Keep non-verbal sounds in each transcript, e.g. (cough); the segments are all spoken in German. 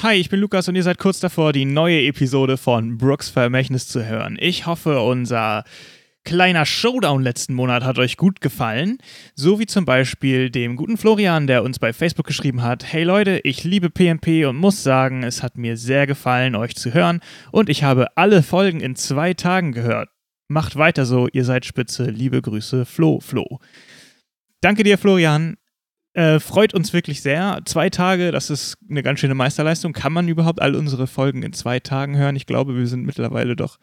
Hi, ich bin Lukas und ihr seid kurz davor, die neue Episode von Brooks Vermächtnis zu hören. Ich hoffe, unser kleiner Showdown letzten Monat hat euch gut gefallen. So wie zum Beispiel dem guten Florian, der uns bei Facebook geschrieben hat: Hey Leute, ich liebe PMP und muss sagen, es hat mir sehr gefallen, euch zu hören. Und ich habe alle Folgen in zwei Tagen gehört. Macht weiter so, ihr seid spitze. Liebe Grüße, Flo, Flo. Danke dir, Florian. Äh, freut uns wirklich sehr. Zwei Tage, das ist eine ganz schöne Meisterleistung. Kann man überhaupt all unsere Folgen in zwei Tagen hören? Ich glaube, wir sind mittlerweile doch.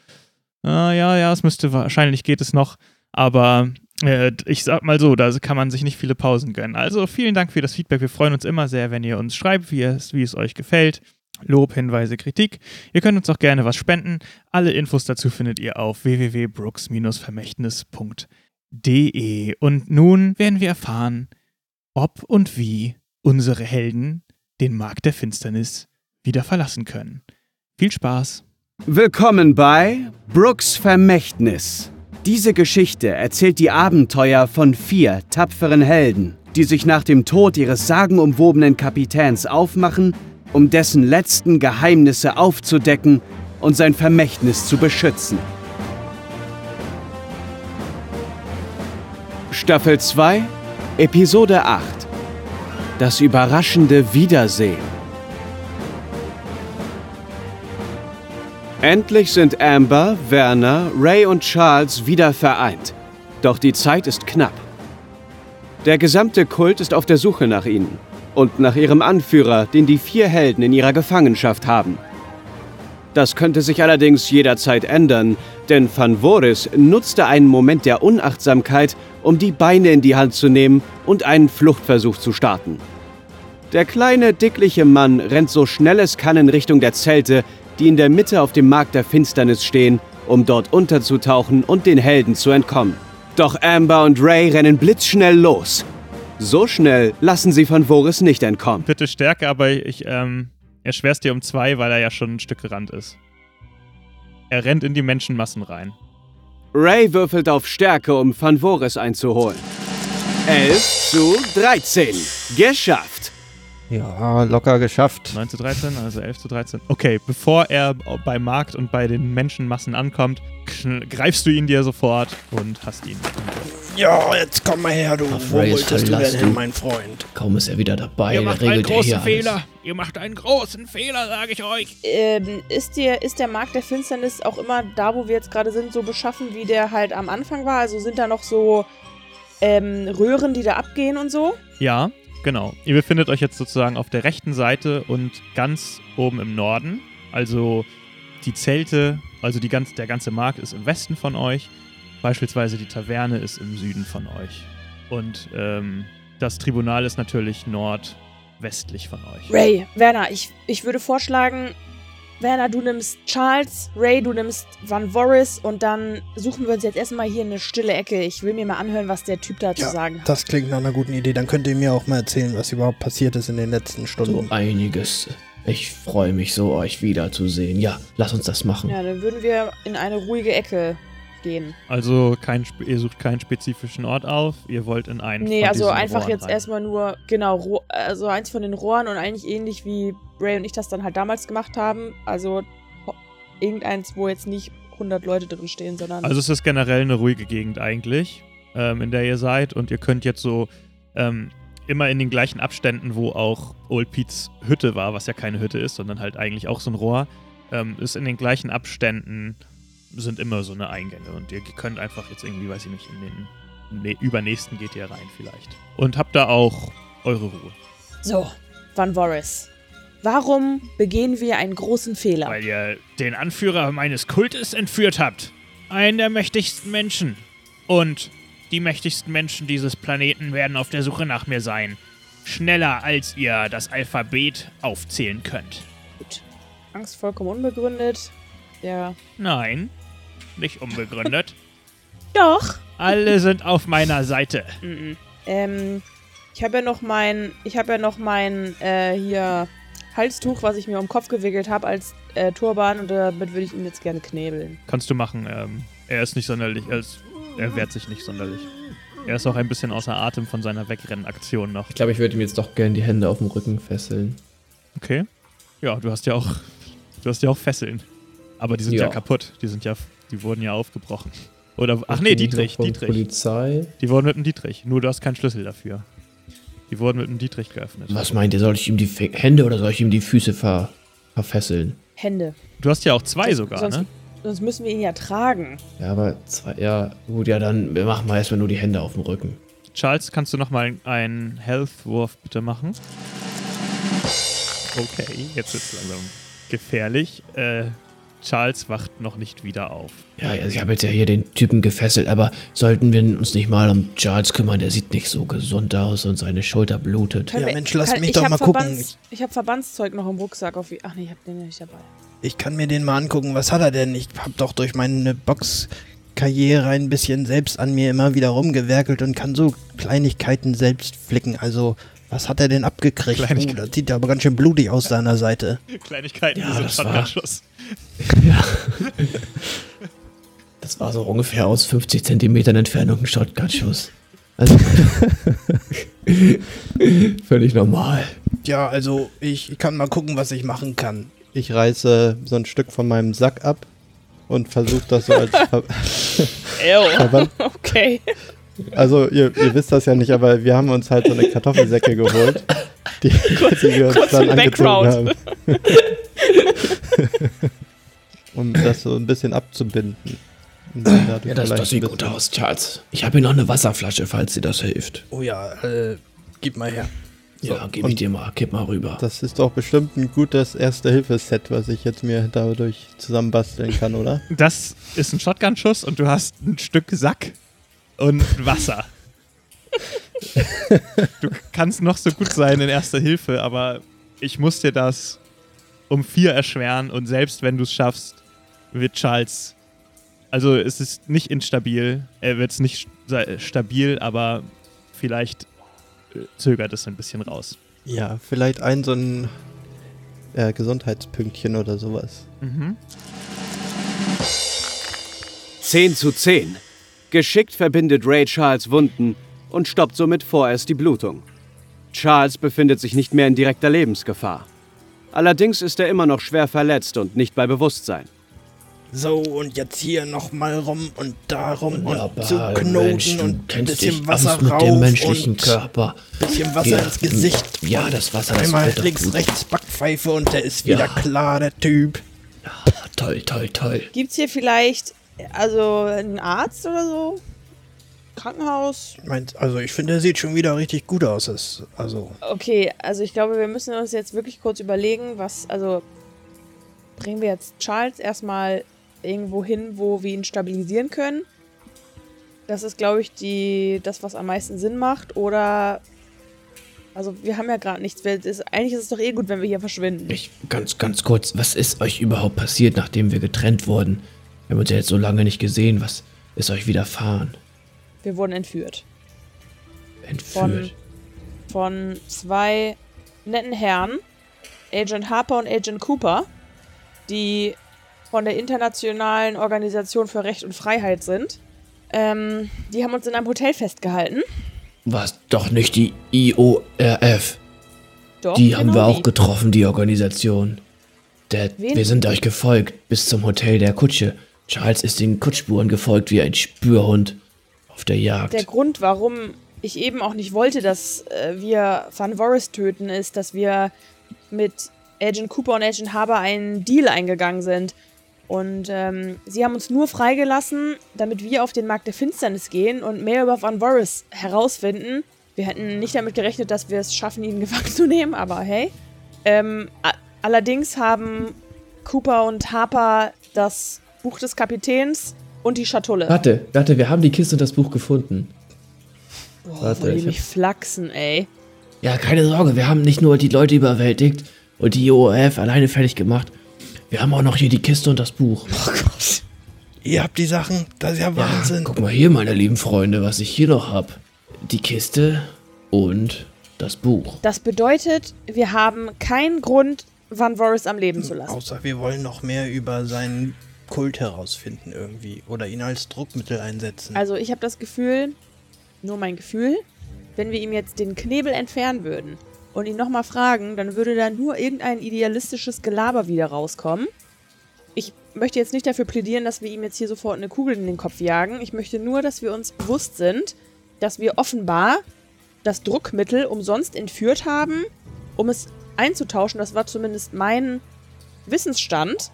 Ah, ja, ja, es müsste wahrscheinlich geht es noch. Aber äh, ich sag mal so, da kann man sich nicht viele Pausen gönnen. Also vielen Dank für das Feedback. Wir freuen uns immer sehr, wenn ihr uns schreibt, wie es, wie es euch gefällt. Lob, Hinweise, Kritik. Ihr könnt uns auch gerne was spenden. Alle Infos dazu findet ihr auf www.brooks-vermächtnis.de. Und nun werden wir erfahren, ob und wie unsere Helden den Markt der Finsternis wieder verlassen können. Viel Spaß! Willkommen bei Brooks Vermächtnis. Diese Geschichte erzählt die Abenteuer von vier tapferen Helden, die sich nach dem Tod ihres sagenumwobenen Kapitäns aufmachen, um dessen letzten Geheimnisse aufzudecken und sein Vermächtnis zu beschützen. Staffel 2 Episode 8 Das überraschende Wiedersehen Endlich sind Amber, Werner, Ray und Charles wieder vereint. Doch die Zeit ist knapp. Der gesamte Kult ist auf der Suche nach ihnen und nach ihrem Anführer, den die vier Helden in ihrer Gefangenschaft haben. Das könnte sich allerdings jederzeit ändern, denn Van Voris nutzte einen Moment der Unachtsamkeit, um die Beine in die Hand zu nehmen und einen Fluchtversuch zu starten. Der kleine, dickliche Mann rennt so schnell es kann in Richtung der Zelte, die in der Mitte auf dem Markt der Finsternis stehen, um dort unterzutauchen und den Helden zu entkommen. Doch Amber und Ray rennen blitzschnell los. So schnell lassen sie Van Voris nicht entkommen. Bitte Stärke, aber ich ähm, erschwer es dir um zwei, weil er ja schon ein Stück gerannt ist. Er rennt in die Menschenmassen rein. Ray würfelt auf Stärke, um Van Voris einzuholen. 11 zu 13. Geschafft. Ja, locker geschafft. 9 zu 13, also 11 zu 13. Okay, bevor er beim Markt und bei den Menschenmassen ankommt, greifst du ihn dir sofort und hast ihn. Ja, jetzt komm mal her, du. Auf Wo wolltest du denn hin, mein Freund? Kaum ist er wieder dabei, Ihr macht einen regelt er großen hier Fehler. alles. Ihr macht einen großen Fehler, sage ich euch. Ähm, ist, der, ist der Markt der Finsternis auch immer da, wo wir jetzt gerade sind, so beschaffen, wie der halt am Anfang war? Also sind da noch so ähm, Röhren, die da abgehen und so? Ja, genau. Ihr befindet euch jetzt sozusagen auf der rechten Seite und ganz oben im Norden. Also die Zelte, also die ganz, der ganze Markt ist im Westen von euch. Beispielsweise die Taverne ist im Süden von euch. Und ähm, das Tribunal ist natürlich nordwestlich von euch. Ray, Werner, ich, ich würde vorschlagen, Werner, du nimmst Charles, Ray, du nimmst Van Voris und dann suchen wir uns jetzt erstmal hier eine stille Ecke. Ich will mir mal anhören, was der Typ da zu Ja, sagen hat. Das klingt nach einer guten Idee. Dann könnt ihr mir auch mal erzählen, was überhaupt passiert ist in den letzten So Stunden. einiges. Ich freue mich so, euch wiederzusehen. Ja, lass uns das machen. Ja, dann würden wir in eine ruhige Ecke gehen. Also kein, ihr sucht keinen spezifischen Ort auf, ihr wollt in einen Nee, also einfach Rohren jetzt rein. erstmal nur, genau, also eins von den Rohren und eigentlich ähnlich wie Ray und ich das dann halt damals gemacht haben. Also irgendeins, wo jetzt nicht 100 Leute drin stehen, sondern. Also es ist generell eine ruhige Gegend eigentlich, ähm, in der ihr seid und ihr könnt jetzt so ähm, immer in den gleichen Abständen, wo auch Old Pete's Hütte war, was ja keine Hütte ist, sondern halt eigentlich auch so ein Rohr, ähm, ist in den gleichen Abständen sind immer so eine Eingänge und ihr könnt einfach jetzt irgendwie, weiß ich nicht, in den ne übernächsten geht ihr rein vielleicht. Und habt da auch eure Ruhe. so, Van Voris. Warum begehen wir einen großen Fehler? Weil ihr den Anführer meines Kultes entführt habt. Einen der mächtigsten Menschen. Und die mächtigsten Menschen dieses Planeten werden auf der Suche nach mir sein. Schneller als ihr das Alphabet aufzählen könnt. Gut. Angst vollkommen unbegründet. Ja. Nein, nicht unbegründet. (laughs) Doch. Alle sind auf meiner Seite. Mhm. Ähm, ich habe ja noch mein, ich habe ja noch mein, äh, hier Halstuch, was ich mir um den Kopf gewickelt habe als äh, Turban und damit würde ich ihn jetzt gerne knebeln. Kannst du machen. Ähm, er ist nicht sonderlich, er, ist, er wehrt sich nicht sonderlich. Er ist auch ein bisschen außer Atem von seiner Wegrennaktion noch. Ich glaube, ich würde ihm jetzt doch gerne die Hände auf dem Rücken fesseln. Okay. Ja, du hast ja auch, du hast ja auch Fesseln. Aber die sind ja, Ja. kaputt. Die sind ja, die wurden ja aufgebrochen. Oder, ach nee, Dietrich, Dietrich. Polizei. Die wurden mit dem Dietrich. Nur du hast keinen Schlüssel dafür. Die wurden mit dem Dietrich geöffnet. Was meint ihr? Soll ich ihm die Fe Hände oder soll ich ihm die Füße ver verfesseln? Hände. Du hast ja auch zwei sogar, sonst, ne? sonst müssen wir ihn ja tragen. Ja, aber zwei, ja, gut, ja, dann wir machen wir erstmal nur die Hände auf dem Rücken. Charles, kannst du nochmal einen Health-Wurf bitte machen? Okay, jetzt ist es langsam gefährlich. Äh, Charles wacht noch nicht wieder auf. Ja, ich habe jetzt ja hier den Typen gefesselt, aber sollten wir uns nicht mal um Charles kümmern? Der sieht nicht so gesund aus und seine Schulter blutet. Können Ja, Mensch, lass kann- mich ich doch mal gucken. Verbands, ich habe Verbandszeug noch im Rucksack. Auf, ach nee, ich habe den ja nicht dabei. Ich kann mir den mal angucken. Was hat er denn? Ich habe doch durch meine Boxkarriere ein bisschen selbst an mir immer wieder rumgewerkelt und kann so Kleinigkeiten selbst flicken. Also, was hat er denn abgekriegt? Kleinigkeiten. das sieht aber ganz schön blutig aus seiner Seite. Kleinigkeiten, Ja, das war- Shotgun-Schuss. (laughs) Ja. Das war so ungefähr aus 50 Zentimetern Entfernung ein Shotgun-Schuss. Also. (laughs) völlig normal. Ja, also, ich kann mal gucken, was ich machen kann. Ich reiße so ein Stück von meinem Sack ab und versuche das so als (laughs) Ver Verband. Okay. Also ihr, ihr wisst das ja nicht, aber wir haben uns halt so eine Kartoffelsäcke geholt, die, (laughs) die wir uns kurz dann angezogen haben. Background. (laughs) um das so ein bisschen abzubinden. Ja, das, das sieht ein gut aus, Charles. Ich habe hier noch eine Wasserflasche, falls dir das hilft. Oh ja, äh, gib mal her. Ja, gebe ich dir mal. Kipp mal rüber. Das ist doch bestimmt ein gutes Erste-Hilfe-Set, was ich jetzt mir dadurch zusammenbasteln kann, oder? Das ist ein Shotgun-Schuss und du hast ein Stück Sack und Wasser. du kannst noch so gut sein in Erster Hilfe, aber ich muss dir das um vier erschweren und selbst wenn du es schaffst, wird Charles. Also es ist nicht instabil, er wird es nicht sta- stabil, aber vielleicht äh, zögert es ein bisschen raus. Ja, vielleicht ein so ein äh, Gesundheitspünktchen oder sowas. Mhm. 10 zu 10. Geschickt verbindet Ray Charles Wunden und stoppt somit vorerst die Blutung. Charles befindet sich nicht mehr in direkter Lebensgefahr. Allerdings ist er immer noch schwer verletzt und nicht bei Bewusstsein. So, und jetzt hier nochmal rum und darum und zu Knoten Mensch, und ein bisschen Wasser mit rauf dem menschlichen und Körper. bisschen Wasser Ja, ins Gesicht. ja, und das Wasser, das Einmal links, gut. rechts Backpfeife und der ist Ja. wieder klar, der Typ. Toll, toll, toll. Gibt's hier vielleicht also einen Arzt oder so? Krankenhaus? Meint, also ich finde, der sieht schon wieder richtig gut aus. Das, also, Okay, also ich glaube, wir müssen uns jetzt wirklich kurz überlegen, was, also bringen wir jetzt Charles erstmal irgendwo hin, wo wir ihn stabilisieren können. Das ist, glaube ich, die, das, was am meisten Sinn macht. Oder, also wir haben ja gerade nichts. Wir, ist, eigentlich ist es doch eh gut, wenn wir hier verschwinden. Ich, ganz, ganz kurz, was ist euch überhaupt passiert, nachdem wir getrennt wurden? Wir haben uns ja jetzt so lange nicht gesehen. Was ist euch widerfahren? Wir wurden entführt. Entführt. Von zwei netten Herren, Agent Harper und Agent Cooper, die von der Internationalen Organisation für Recht und Freiheit sind. Ähm, die haben uns in einem Hotel festgehalten. War es doch nicht die IORF? Doch, Die haben genau wir auch die. getroffen, die Organisation. Der, Wen? wir sind euch gefolgt bis zum Hotel der Kutsche. Charles ist den Kutschspuren gefolgt wie ein Spürhund auf der Jagd. Der Grund, warum ich eben auch nicht wollte, dass äh, wir Van Voris töten, ist, dass wir mit Agent Cooper und Agent Harper einen Deal eingegangen sind. Und ähm, sie haben uns nur freigelassen, damit wir auf den Markt der Finsternis gehen und mehr über Van Voris herausfinden. Wir hätten nicht damit gerechnet, dass wir es schaffen, ihn (laughs) gefangen zu nehmen, aber hey. Ähm, allerdings haben Cooper und Harper das Buch des Kapitäns und die Schatulle. warte, warte, wir haben die Kiste und das Buch gefunden. Boah, warte, ich mich flachsen, ey. Ja, keine Sorge, wir haben nicht nur die Leute überwältigt und die IORF alleine fertig gemacht. Wir haben auch noch hier die Kiste und das Buch. ihr habt die Sachen, das ist ja Ja, Wahnsinn. guck mal hier, meine lieben Freunde, was ich hier noch hab. Die Kiste und das Buch. Das bedeutet, wir haben keinen Grund, Van Voris am Leben zu lassen. Außer wir wollen noch mehr über seinen Kult herausfinden irgendwie. Oder ihn als Druckmittel einsetzen. Also ich habe das Gefühl, nur mein Gefühl, wenn wir ihm jetzt den Knebel entfernen würden, und ihn nochmal fragen, dann würde da nur irgendein idealistisches Gelaber wieder rauskommen. Ich möchte jetzt nicht dafür plädieren, dass wir ihm jetzt hier sofort eine Kugel in den Kopf jagen. Ich möchte nur, dass wir uns bewusst sind, dass wir offenbar das Druckmittel umsonst entführt haben, um es einzutauschen. Das war zumindest mein Wissensstand.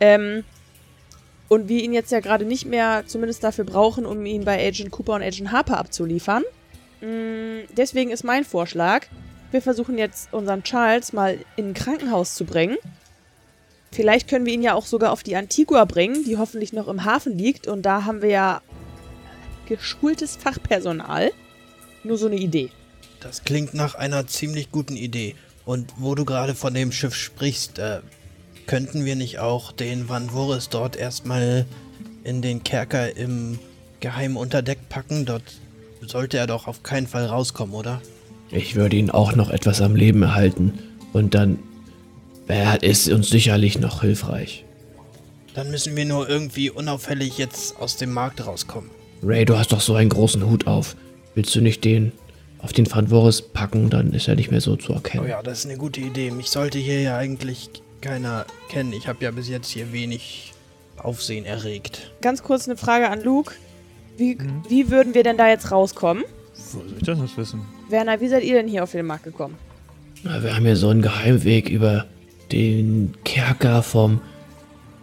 Ähm, und wir ihn jetzt ja gerade nicht mehr zumindest dafür brauchen, um ihn bei Agent Cooper und Agent Harper abzuliefern. Mm, deswegen ist mein Vorschlag, wir versuchen jetzt unseren Charles mal in ein Krankenhaus zu bringen. Vielleicht können wir ihn ja auch sogar auf die Antigua bringen, die hoffentlich noch im Hafen liegt. Und da haben wir ja geschultes Fachpersonal. Nur so eine Idee. Das klingt nach einer ziemlich guten Idee. Und wo du gerade von dem Schiff sprichst, äh, könnten wir nicht auch den Van Voris dort erstmal in den Kerker im geheimen Unterdeck packen? Dort sollte er doch auf keinen Fall rauskommen, oder? Ich würde ihn auch noch etwas am Leben erhalten. Und dann wäre es uns sicherlich noch hilfreich. Dann müssen wir nur irgendwie unauffällig jetzt aus dem Markt rauskommen. Ray, du hast doch so einen großen Hut auf. Willst du nicht den auf den Van Voris packen, dann ist er nicht mehr so zu erkennen. Oh ja, das ist eine gute Idee. Mich sollte hier ja eigentlich keiner kennen. Ich habe ja bis jetzt hier wenig Aufsehen erregt. Ganz kurz eine Frage an Luke. Wie, mhm. wie würden wir denn da jetzt rauskommen? Wo soll ich das nicht wissen? Werner, wie seid ihr denn hier auf den Markt gekommen? Na, wir haben hier so einen Geheimweg über den Kerker vom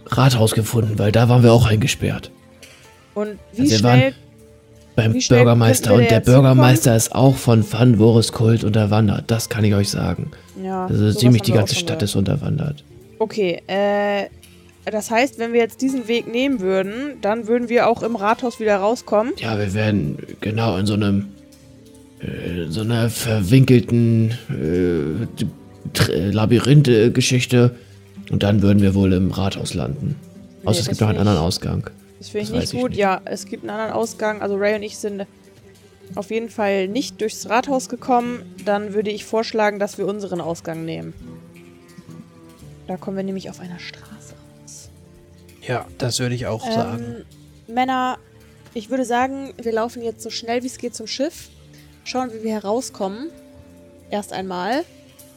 Rathaus gefunden, weil da waren wir auch eingesperrt. Und wie also schnell beim Bürgermeister und der Bürgermeister ist auch von Van Voris Kult unterwandert. Das kann ich euch sagen. Ja. Also ziemlich die ganze Stadt ist unterwandert. Okay, äh, das heißt, wenn wir jetzt diesen Weg nehmen würden, dann würden wir auch im Rathaus wieder rauskommen. Ja, wir werden genau in so einem, äh, so einer verwinkelten äh, Labyrinth-Geschichte und dann würden wir wohl im Rathaus landen. Nee, Außer es gibt noch einen anderen Ausgang. Das finde ich nicht gut. nicht. Ja, es gibt einen anderen Ausgang. Also Ray und ich sind auf jeden Fall nicht durchs Rathaus gekommen. Dann würde ich vorschlagen, dass wir unseren Ausgang nehmen. Da kommen wir nämlich auf einer Straße raus. Ja, das würde ich auch ähm, sagen. Männer, ich würde sagen, wir laufen jetzt so schnell wie es geht zum Schiff. Schauen, wie wir herauskommen. Erst einmal.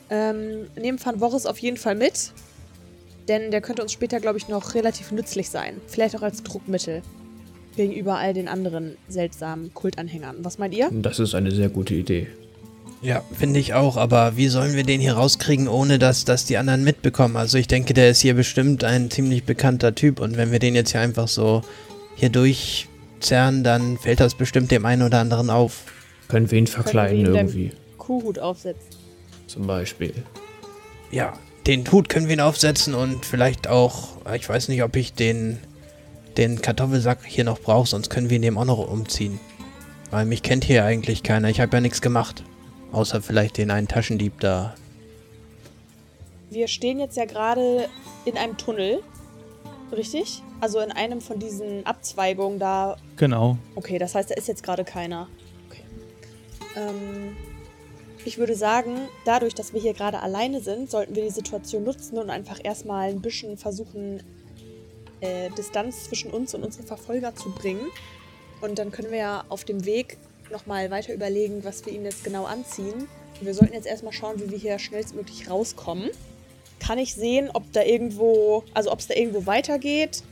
Ähm, nehmen Van Boris auf jeden Fall mit. Denn der könnte uns später, glaube ich, noch relativ nützlich sein. Vielleicht auch als Druckmittel. Gegenüber all den anderen seltsamen Kultanhängern. Was meint ihr? Das ist eine sehr gute Idee. Ja, finde ich auch, aber wie sollen wir den hier rauskriegen, ohne dass das die anderen mitbekommen? Also ich denke, der ist hier bestimmt ein ziemlich bekannter Typ und wenn wir den jetzt hier einfach so hier durchzerren, dann fällt das bestimmt dem einen oder anderen auf. Können wir ihn verkleiden wir ihn irgendwie? Kuhhut aufsetzen. Zum Beispiel. Ja, den Hut können wir ihn aufsetzen und vielleicht auch, ich weiß nicht, ob ich den, den Kartoffelsack hier noch brauche, sonst können wir ihn dem auch noch umziehen. Weil mich kennt hier eigentlich keiner. Ich habe ja nichts gemacht. Außer vielleicht den einen Taschendieb da. Wir stehen jetzt ja gerade in einem Tunnel. Richtig? Also in einem von diesen Abzweigungen da. Genau. Okay, das heißt, da ist jetzt gerade keiner. Okay. Ähm, ich würde sagen, dadurch, dass wir hier gerade alleine sind, sollten wir die Situation nutzen und einfach erstmal ein bisschen versuchen, äh, Distanz zwischen uns und unsere Verfolger zu bringen. Und dann können wir ja auf dem Weg nochmal weiter überlegen, was wir ihnen jetzt genau anziehen. wir sollten jetzt erstmal schauen, wie wir hier schnellstmöglich rauskommen. Kann ich sehen, ob da irgendwo, also ob es da irgendwo weitergeht?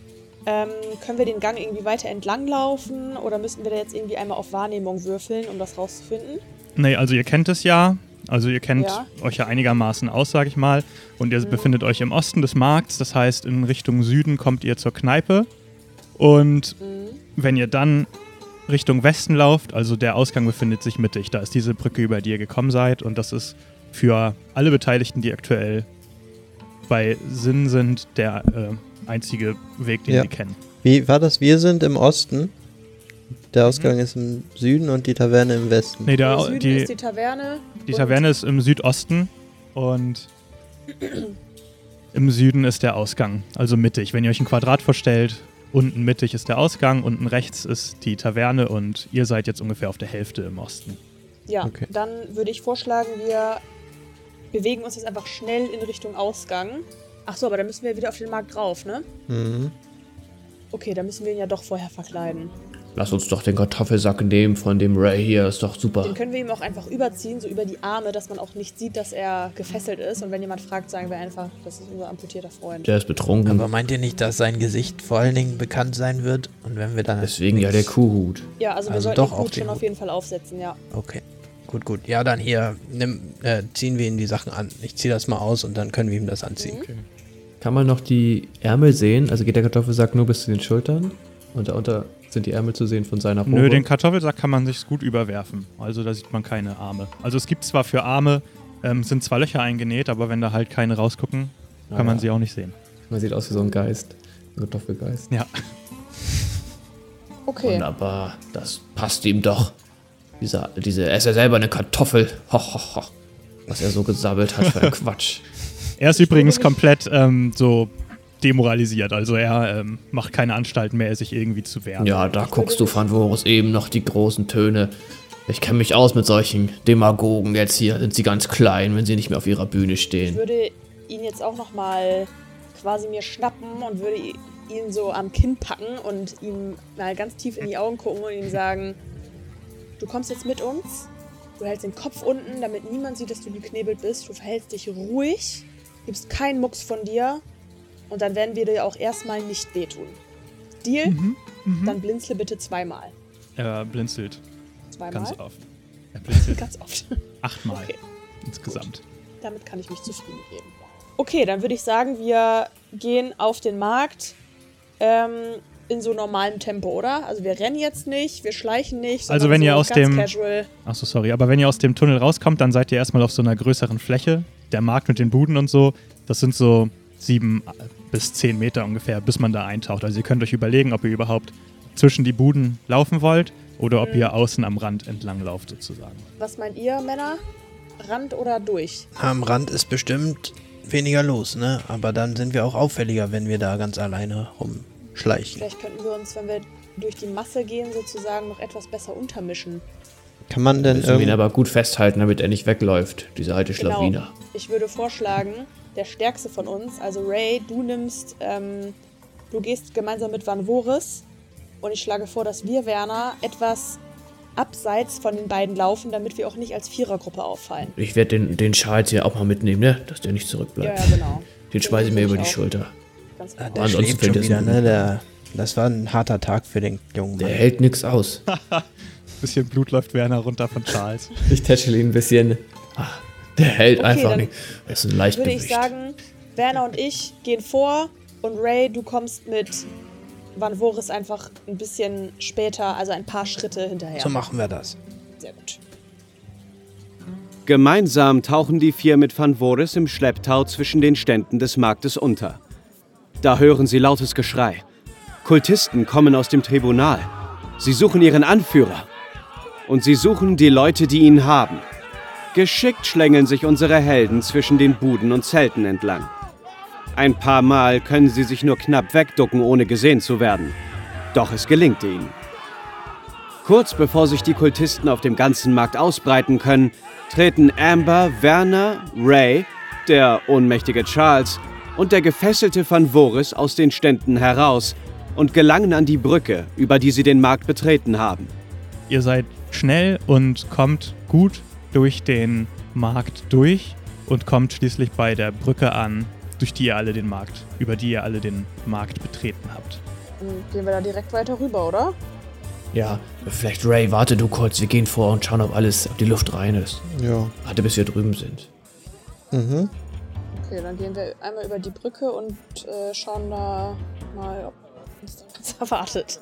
Ähm, können wir den Gang irgendwie weiter entlang laufen oder müssen wir da jetzt irgendwie einmal auf Wahrnehmung würfeln, um das rauszufinden? Nee, also ihr kennt es ja. Also ihr kennt ja. euch ja einigermaßen aus, sag ich mal. Und ihr mhm. befindet euch im Osten des Markts. Das heißt, in Richtung Süden kommt ihr zur Kneipe. Und mhm. wenn ihr dann Richtung Westen lauft, also der Ausgang befindet sich mittig. Da ist diese Brücke, über die ihr gekommen seid. Und das ist für alle Beteiligten, die aktuell bei Sinn sind, der äh, einzige Weg, den ja. sie kennen. Wie war das? Wir sind im Osten. Der Ausgang mhm. ist im Süden und die Taverne im Westen. Nee, der, Süden die, ist die Taverne. Die Taverne ist im Südosten und im Süden ist der Ausgang, also mittig. Wenn ihr euch ein Quadrat vorstellt, unten mittig ist der Ausgang, unten rechts ist die Taverne und ihr seid jetzt ungefähr auf der Hälfte im Osten. Ja, okay. dann würde ich vorschlagen, wir bewegen uns jetzt einfach schnell in Richtung Ausgang. Ach so, aber dann müssen wir wieder auf den Markt drauf, ne? Mhm. Okay, dann müssen wir ihn ja doch vorher verkleiden. Lass uns doch den Kartoffelsack nehmen von dem Ray hier, ist doch super. Den können wir ihm auch einfach überziehen, so über die Arme, dass man auch nicht sieht, dass er gefesselt ist. Und wenn jemand fragt, sagen wir einfach, das ist unser amputierter Freund. Der ist betrunken. Aber meint ihr nicht, dass sein Gesicht vor allen Dingen bekannt sein wird? Und wenn wir dann. Deswegen ja der Kuhhut. Ja, also wir Also sollten doch den auch Hut den schon auf Hut. jeden Fall aufsetzen, ja. Okay. Gut, gut. Ja, dann hier, nimm, äh, ziehen wir ihm die Sachen an. Ich ziehe das mal aus und dann können wir ihm das anziehen. Kann man noch die Ärmel sehen? Also geht der Kartoffelsack nur bis zu den Schultern? Und darunter sind die Ärmel zu sehen von seiner Robe? Nö, den Kartoffelsack kann man sich gut überwerfen. Also da sieht man keine Arme. Also es gibt zwar für Arme, ähm, sind zwar Löcher eingenäht, aber wenn da halt keine rausgucken, kann Ah, man ja. sie auch nicht sehen. Man sieht aus wie so ein Geist. Ein Kartoffelgeist. Ja. Okay. Wunderbar, das passt ihm doch. Dieser, diese, er ist ja selber eine Kartoffel. Ho, ho, ho. Was er so gesabbelt hat für ein (laughs) Quatsch. Er ist übrigens komplett ähm, so demoralisiert. Also er ähm, macht keine Anstalten mehr, sich irgendwie zu wehren. Ja, da guckst du, Van Vorus, eben noch die großen Töne. Ich kenne mich aus mit solchen Demagogen jetzt hier. Sind sie ganz klein, wenn sie nicht mehr auf ihrer Bühne Ich stehen. würde ihn jetzt auch nochmal quasi mir schnappen und würde ihn so am Kinn packen und ihm mal ganz tief in die Augen gucken und ihm sagen, du kommst jetzt mit uns, du hältst den Kopf unten, damit niemand sieht, dass du geknebelt bist, du verhältst dich ruhig, gibst keinen Mucks von dir und dann werden wir dir auch erstmal nicht wehtun. Deal? Dann blinzle bitte zweimal. Er blinzelt Zweimal? ganz oft. Er (laughs) blinzelt Ganz oft. achtmal Okay. insgesamt. Damit kann ich mich zufrieden geben. Okay, dann würde ich sagen, wir gehen auf den Markt ähm, in so normalem Tempo, oder? Also wir rennen jetzt nicht, wir schleichen nicht. Also wenn so ihr aus dem- Casual. Achso, sorry. Aber wenn ihr aus dem Tunnel rauskommt, dann seid ihr erstmal auf so einer größeren Fläche. Der Markt mit den Buden und so, das sind so sieben bis zehn Meter ungefähr, bis man da eintaucht. Also ihr könnt euch überlegen, ob ihr überhaupt zwischen die Buden laufen wollt oder ob ihr außen am Rand entlang lauft sozusagen. Was meint ihr, Männer? Rand oder durch? Am Rand ist bestimmt weniger los, ne? Aber dann sind wir auch auffälliger, wenn wir da ganz alleine rumschleichen. Vielleicht könnten wir uns, wenn wir durch die Masse gehen, sozusagen noch etwas besser untermischen. Kann man denn Müssen wir ihn irgendwie. aber gut festhalten, damit er nicht wegläuft, dieser alte Schlawiner. Genau. Ich würde vorschlagen, der stärkste von uns, also Ray, du nimmst, ähm, du gehst gemeinsam mit Van Voris und ich schlage vor, dass wir, Werner, etwas abseits von den beiden laufen, damit wir auch nicht als Vierergruppe auffallen. Ich werde den, den Charles hier auch mal mitnehmen, ne? Dass der nicht Ja, zurückbleibt. ja, genau. Den schmeiße ich mir über die auch. Schulter. Ganz Ah, genau. der Ansonsten fällt schon er wieder, ne? Der, das war ein harter Tag für den jungen Der Mann. hält nix aus. (laughs) Bisschen Blut läuft Werner runter von Charles. Ich tätschel ihn ein bisschen. Ah, der hält Okay, einfach nicht. Er ist ein Würde Leichtgewicht. ich sagen, Werner und ich gehen vor und Ray, du kommst mit Van Voris einfach ein bisschen später, also ein paar Schritte hinterher. So machen wir das. Sehr gut. Gemeinsam tauchen die vier mit Van Voris im Schlepptau zwischen den Ständen des Marktes unter. Da hören sie lautes Geschrei. Kultisten kommen aus dem Tribunal. Sie suchen ihren Anführer. Und sie suchen die Leute, die ihn haben. Geschickt schlängeln sich unsere Helden zwischen den Buden und Zelten entlang. Ein paar Mal können sie sich nur knapp wegducken, ohne gesehen zu werden. Doch es gelingt ihnen. Kurz bevor sich die Kultisten auf dem ganzen Markt ausbreiten können, treten Amber, Werner, Ray, der ohnmächtige Charles und der gefesselte Van Voris aus den Ständen heraus und gelangen an die Brücke, über die sie den Markt betreten haben. Ihr seid schnell und kommt gut durch den Markt durch und kommt schließlich bei der Brücke an, durch die ihr alle den Markt, über die ihr alle den Markt betreten habt. Dann gehen wir da direkt weiter rüber, oder? Ja, vielleicht Ray, warte du kurz. Wir gehen vor und schauen, ob alles, ob die Luft rein ist. Ja. Warte, bis wir drüben sind. Mhm. Okay, dann gehen wir einmal über die Brücke und äh, schauen da mal, ob uns da was (laughs) erwartet.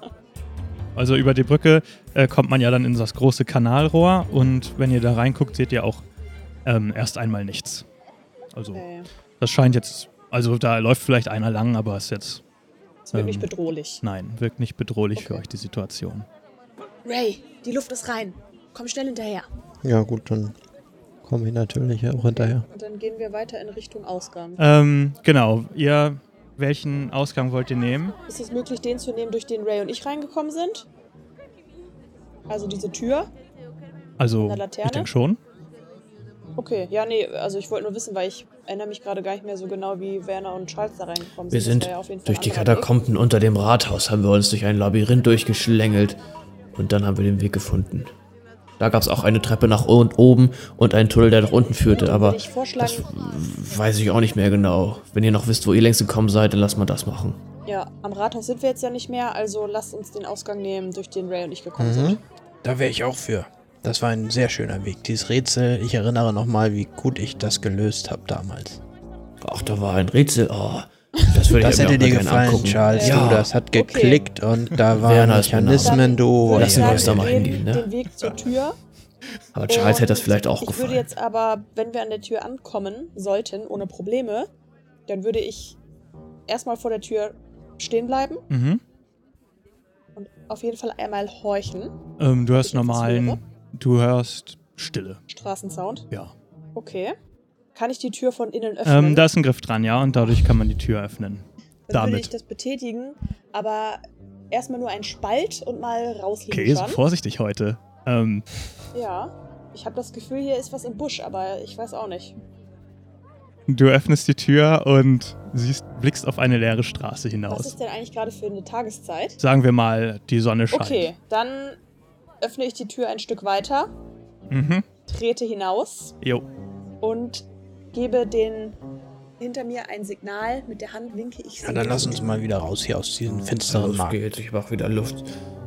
Also über die Brücke äh, kommt man ja dann in das große Kanalrohr und wenn ihr da reinguckt, seht ihr auch ähm, erst einmal nichts. Also Okay. das scheint jetzt, also da läuft vielleicht einer lang, aber ist jetzt, Es wird Ähm, nicht bedrohlich. nein, wirkt nicht bedrohlich für Okay. euch die Situation. Ray, die Luft ist rein. Komm schnell hinterher. Ja, gut, dann komme ich natürlich auch hinterher. Und dann gehen wir weiter in Richtung Ausgang. Ähm, genau, ihr, welchen Ausgang wollt ihr nehmen? Ist es möglich, den zu nehmen, durch den Ray und ich reingekommen sind? Also diese Tür? Also, ich denke schon. Okay, ja, nee, also ich wollte nur wissen, weil ich erinnere mich gerade gar nicht mehr so genau, wie Werner und Charles da reingekommen Wir sind. Das sind ja auf jeden Fall durch die. Katakomben unter dem Rathaus, haben wir uns durch ein Labyrinth durchgeschlängelt Und dann haben wir den Weg gefunden. Da gab es auch eine Treppe nach oben und einen Tunnel, der nach unten führte, aber ich vorschlagen, das weiß ich auch nicht mehr genau. Wenn ihr noch wisst, wo ihr längst gekommen seid, dann lasst mal das machen. Ja, am Rathaus sind wir jetzt ja nicht mehr, also lasst uns den Ausgang nehmen, durch den Ray und ich gekommen Mhm. sind. Da wäre ich auch für. Das war ein sehr schöner Weg. Dieses Rätsel, ich erinnere nochmal, wie gut ich das gelöst habe damals. Ach, da war ein Rätsel. Oh, das würde Das ich hätte dir gefallen, angucken. Charles. Ja. Du, das hat geklickt und da waren. Mechanismen, du. Würde Lass ich ihn sagen, uns da mal wir gehen hingehen, ne? den Weg zur Tür. Aber Charles hätte das vielleicht auch ich gefallen. würde jetzt aber, wenn wir an der Tür ankommen sollten, ohne Probleme, dann würde ich erstmal vor der Tür stehen bleiben Mhm. und auf jeden Fall einmal horchen. Ähm, du hörst Ich normalen, du hörst Stille. Straßensound. Ja. Okay. Kann ich die Tür von innen öffnen? Ähm, da ist ein Griff dran, ja, und dadurch kann man die Tür öffnen. Dann würde damit. ich das betätigen, aber erstmal nur einen Spalt und mal Okay, rausliegen. so vorsichtig heute. Ähm, Ja. Ich habe das Gefühl, hier ist was im Busch, aber ich weiß auch nicht. du öffnest die Tür und siehst, blickst auf eine leere Straße Was hinaus. ist denn eigentlich gerade für eine Tageszeit? Sagen wir mal, die Sonne scheint. Okay, dann öffne ich die Tür ein Stück weiter, Mhm. trete hinaus Jo. und gebe den hinter mir ein Signal. Mit der Hand winke ich sie. Ja, dann lass uns mal wieder raus hier aus diesem finsteren Los Markt. geht's, ich mach wieder Luft.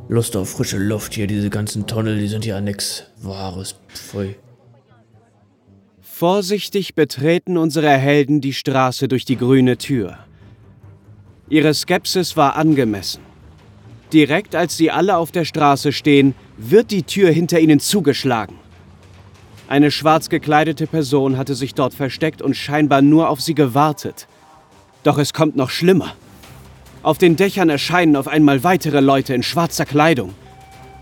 Lust auf frische Luft hier. Diese ganzen Tunnel, die sind ja nix Wahres. Pfui. Vorsichtig betreten unsere Helden die Straße durch die grüne Tür. Ihre Skepsis war angemessen. Direkt als sie alle auf der Straße stehen, wird die Tür hinter ihnen zugeschlagen. Eine schwarz gekleidete Person hatte sich dort versteckt und scheinbar nur auf sie gewartet. Doch es kommt noch schlimmer. Auf den Dächern erscheinen auf einmal weitere Leute in schwarzer Kleidung.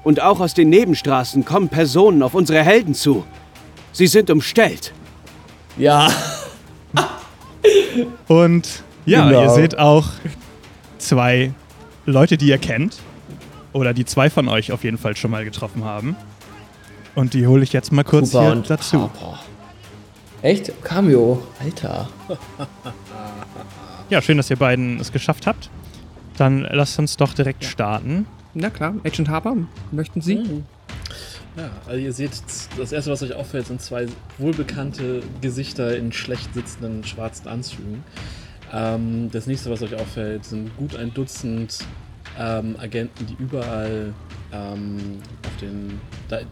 Und auch aus den Nebenstraßen kommen Personen auf unsere Helden zu. Sie sind umstellt. Ja. (laughs) Und ja, Genau. ihr seht auch zwei Leute, die ihr kennt. Oder die zwei von euch auf jeden Fall schon mal getroffen haben. Und die hole ich jetzt mal kurz Cooper hier und dazu. Harper. Echt? Cameo. Alter. (laughs) Ja, schön, dass ihr beiden es geschafft habt. Dann lasst uns doch direkt starten. Na klar, Agent Harper, möchten Sie? Ja, also ihr seht, das erste, was euch auffällt, sind zwei wohlbekannte Gesichter in schlecht sitzenden schwarzen Anzügen. Ähm, das nächste, was euch auffällt, sind gut ein Dutzend ähm, Agenten, die überall ähm, auf den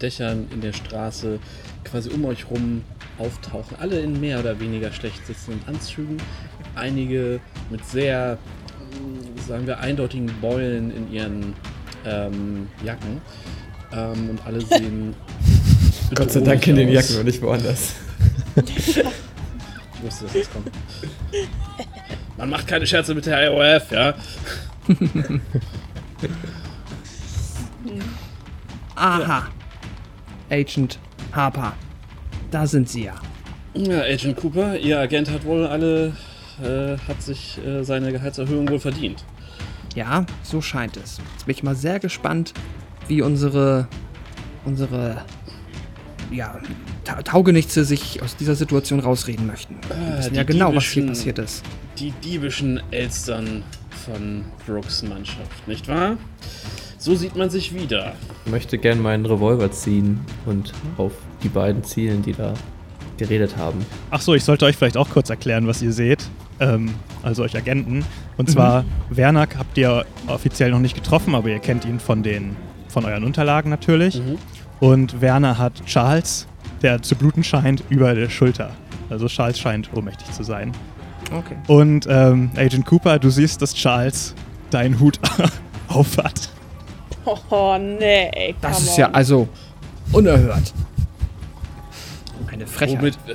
Dächern in der Straße quasi um euch rum auftauchen. Alle in mehr oder weniger schlecht sitzenden Anzügen. Einige mit sehr, mm, sagen wir, eindeutigen Beulen in ihren ähm, Jacken. Ähm, und alle sehen. (laughs) Gott sei Dank in den Jacken und nicht woanders. (laughs) Ich wusste, dass das kommt. Man macht keine Scherze mit der IOF, ja? (laughs) Aha. Agent Harper. Da sind Sie ja. Ja, Agent Cooper, Ihr Agent hat wohl alle. Äh, hat sich äh, seine Gehaltserhöhung wohl verdient. Ja, so scheint es. Jetzt bin ich mal sehr gespannt, wie unsere. unsere. ja, Ta Taugenichtse sich aus dieser Situation rausreden möchten. Wir Ah, wissen ja genau, was hier passiert ist. Die diebischen Elstern von Brooks Mannschaft, nicht wahr? So sieht man sich wieder. Ich möchte gern meinen Revolver ziehen und auf die beiden zielen, die da geredet haben. Ach so, ich sollte euch vielleicht auch kurz erklären, was ihr seht. Ähm, also euch Agenten. Und zwar, Werner habt ihr offiziell noch nicht getroffen, aber ihr kennt ihn von den von euren Unterlagen natürlich. Mhm. Und Werner hat Charles, der zu bluten scheint, über der Schulter. Also Charles scheint ohnmächtig zu sein. Okay. Und ähm, Agent Cooper, du siehst, dass Charles deinen Hut (laughs) aufhat. Oh, nee, ey, Das ist ja on. also unerhört. Eine Frechheit. Womit äh,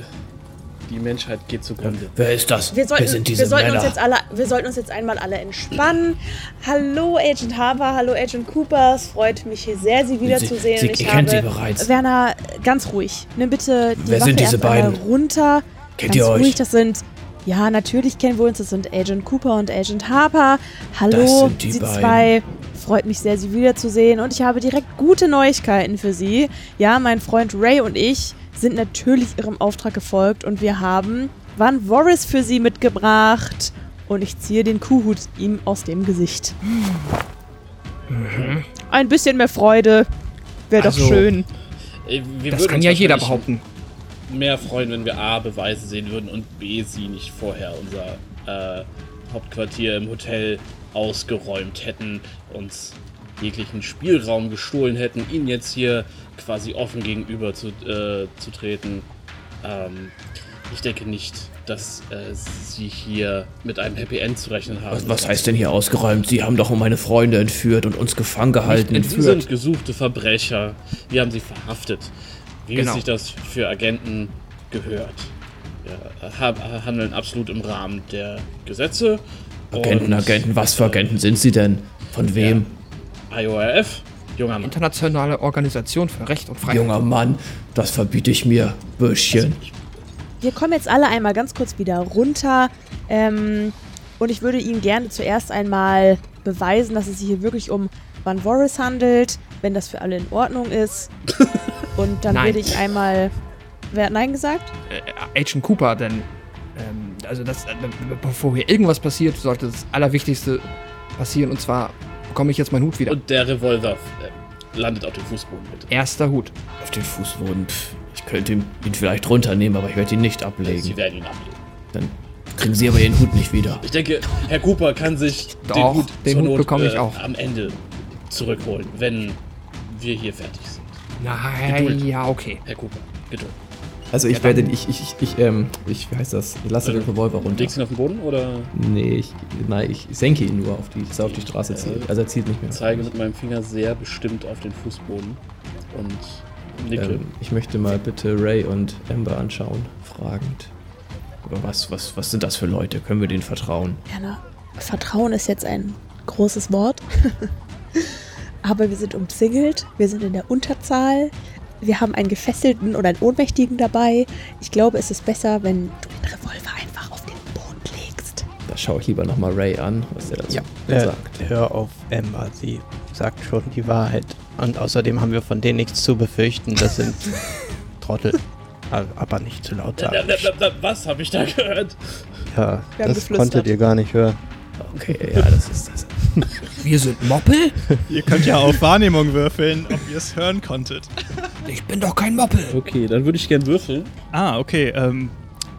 die Menschheit geht zugrunde. Wer ist das? Wir sollten, Wer sind diese wir, sollten uns Männer? jetzt alle, wir sollten uns jetzt einmal alle entspannen. Hallo Agent Harper, hallo Agent Cooper. Es freut mich hier sehr, Sie wiederzusehen. Sie- Und ich kennt habe, sie bereits. Werner, ganz ruhig. Nimm bitte die Wer Waffe sind diese beiden? runter. Kennt ganz ihr euch? ruhig, das sind... Ja, natürlich kennen wir uns. Das sind Agent Cooper und Agent Harper. Hallo, Das sind die Sie beiden. zwei. Freut mich sehr, Sie wiederzusehen. Und ich habe direkt gute Neuigkeiten für Sie. Ja, mein Freund Ray und ich sind natürlich Ihrem Auftrag gefolgt und wir haben Van Voris für Sie mitgebracht. Und ich ziehe den Kuhhut ihm aus dem Gesicht. Mhm. Ein bisschen mehr Freude wäre Also, doch schön. Wir Das kann ja jeder behaupten. Mehr freuen, wenn wir A, Beweise sehen würden und B, sie nicht vorher unser äh, Hauptquartier im Hotel ausgeräumt hätten, uns jeglichen Spielraum gestohlen hätten, ihnen jetzt hier quasi offen gegenüber zu, äh, zu treten. Ähm, ich denke nicht, dass äh, sie hier mit einem Happy End zu rechnen haben. Was, was heißt denn hier ausgeräumt? Sie haben doch meine Freunde entführt und uns gefangen gehalten. Nicht, sie entführt. sind gesuchte Verbrecher. Wir haben sie verhaftet. Wie Genau. sich das für Agenten gehört. Wir ha- handeln absolut im Rahmen der Gesetze. Agenten, Und Agenten, was für Agenten sind Sie denn? Von wem? IORF, junger Mann. Internationale Organisation für Recht und Freiheit. Junger Mann, das verbiete ich mir, Bürschchen. Wir kommen jetzt alle einmal ganz kurz wieder runter. Ähm, und ich würde Ihnen gerne zuerst einmal beweisen, dass es sich hier wirklich um Van Voris handelt, wenn das für alle in Ordnung ist. (laughs) Und dann Nein. würde ich einmal. Wer hat Nein gesagt? äh, Agent Cooper, denn ähm, also das, äh, bevor hier irgendwas passiert, sollte das Allerwichtigste passieren und zwar bekomme ich jetzt meinen Hut wieder. Und der Revolver äh, landet auf dem Fußboden, bitte. Erster Hut. Auf den Fußboden. Pff, ich könnte ihn ihn vielleicht runternehmen, aber ich werde ihn nicht Sie ablegen. werden ihn ablegen. Dann kriegen Sie aber Ihren Hut nicht wieder. Ich denke, Herr Cooper kann sich Doch, den Hut, den zur Hut Not, bekomme ich äh, auch. am Ende zurückholen, wenn wir hier fertig sind. Nein, ja, okay. Herr Cooper, Geduld. Also ich Ja, werde, ich, ich, ich, ich, ähm, ich, wie heißt das? Ich lasse den Revolver runter. Legst du ihn auf den Boden oder Nee, ich, nein, ich senke ihn nur auf die, dass er auf die Straße zielt. Also er zielt nicht mehr. zeige mit meinem Finger sehr bestimmt auf den Fußboden und nicke. Ähm, ich möchte mal bitte Ray und Amber anschauen, fragend. Aber was, was, was sind das für Leute? Können wir denen vertrauen? Jana, Vertrauen ist jetzt ein großes Wort. (laughs) Aber wir sind umzingelt, wir sind in der Unterzahl, wir haben einen Gefesselten oder einen Ohnmächtigen dabei. Ich glaube, es ist besser, wenn du den Revolver einfach auf den Boden legst. Da schaue ich lieber nochmal Ray an, was der dazu Äh, sagt. hör auf Emma, sie sagt schon die Wahrheit. Und außerdem haben wir von denen nichts zu befürchten. Das sind (laughs) Trottel. Aber nicht zu laut sagen. na, na, na, was habe ich da gehört? Ja, das konntet ihr gar nicht hören. Okay, ja, das ist das. (laughs) Wir sind Moppel? Ihr könnt ja auf Wahrnehmung würfeln, ob ihr es hören konntet. Ich bin doch kein Moppel. Okay, dann würde ich gern würfeln. Ah, okay. Ähm,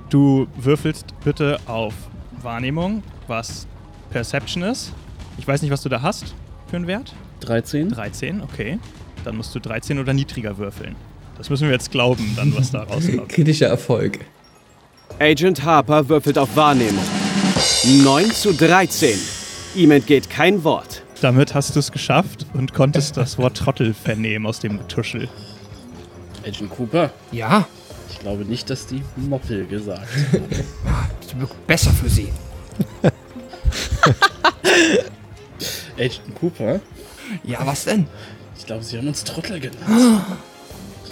du würfelst bitte auf Wahrnehmung, was Perception ist. Ich weiß nicht, was du da hast für einen Wert. 13. 13, okay. Dann musst du 13 oder niedriger würfeln. Das müssen wir jetzt glauben, dann was da rauskommt. (laughs) Kritischer Erfolg. Agent Harper würfelt auf Wahrnehmung. 9 zu 13. Ihm entgeht kein Wort. Damit hast du es geschafft und konntest das Wort Trottel vernehmen aus dem Getuschel. Agent Cooper, Ja, ich glaube nicht, dass die Moppel gesagt (laughs) das wird besser für sie. (laughs) Agent Cooper, Ja, was denn? ich glaube, sie haben uns Trottel genannt. (gasps)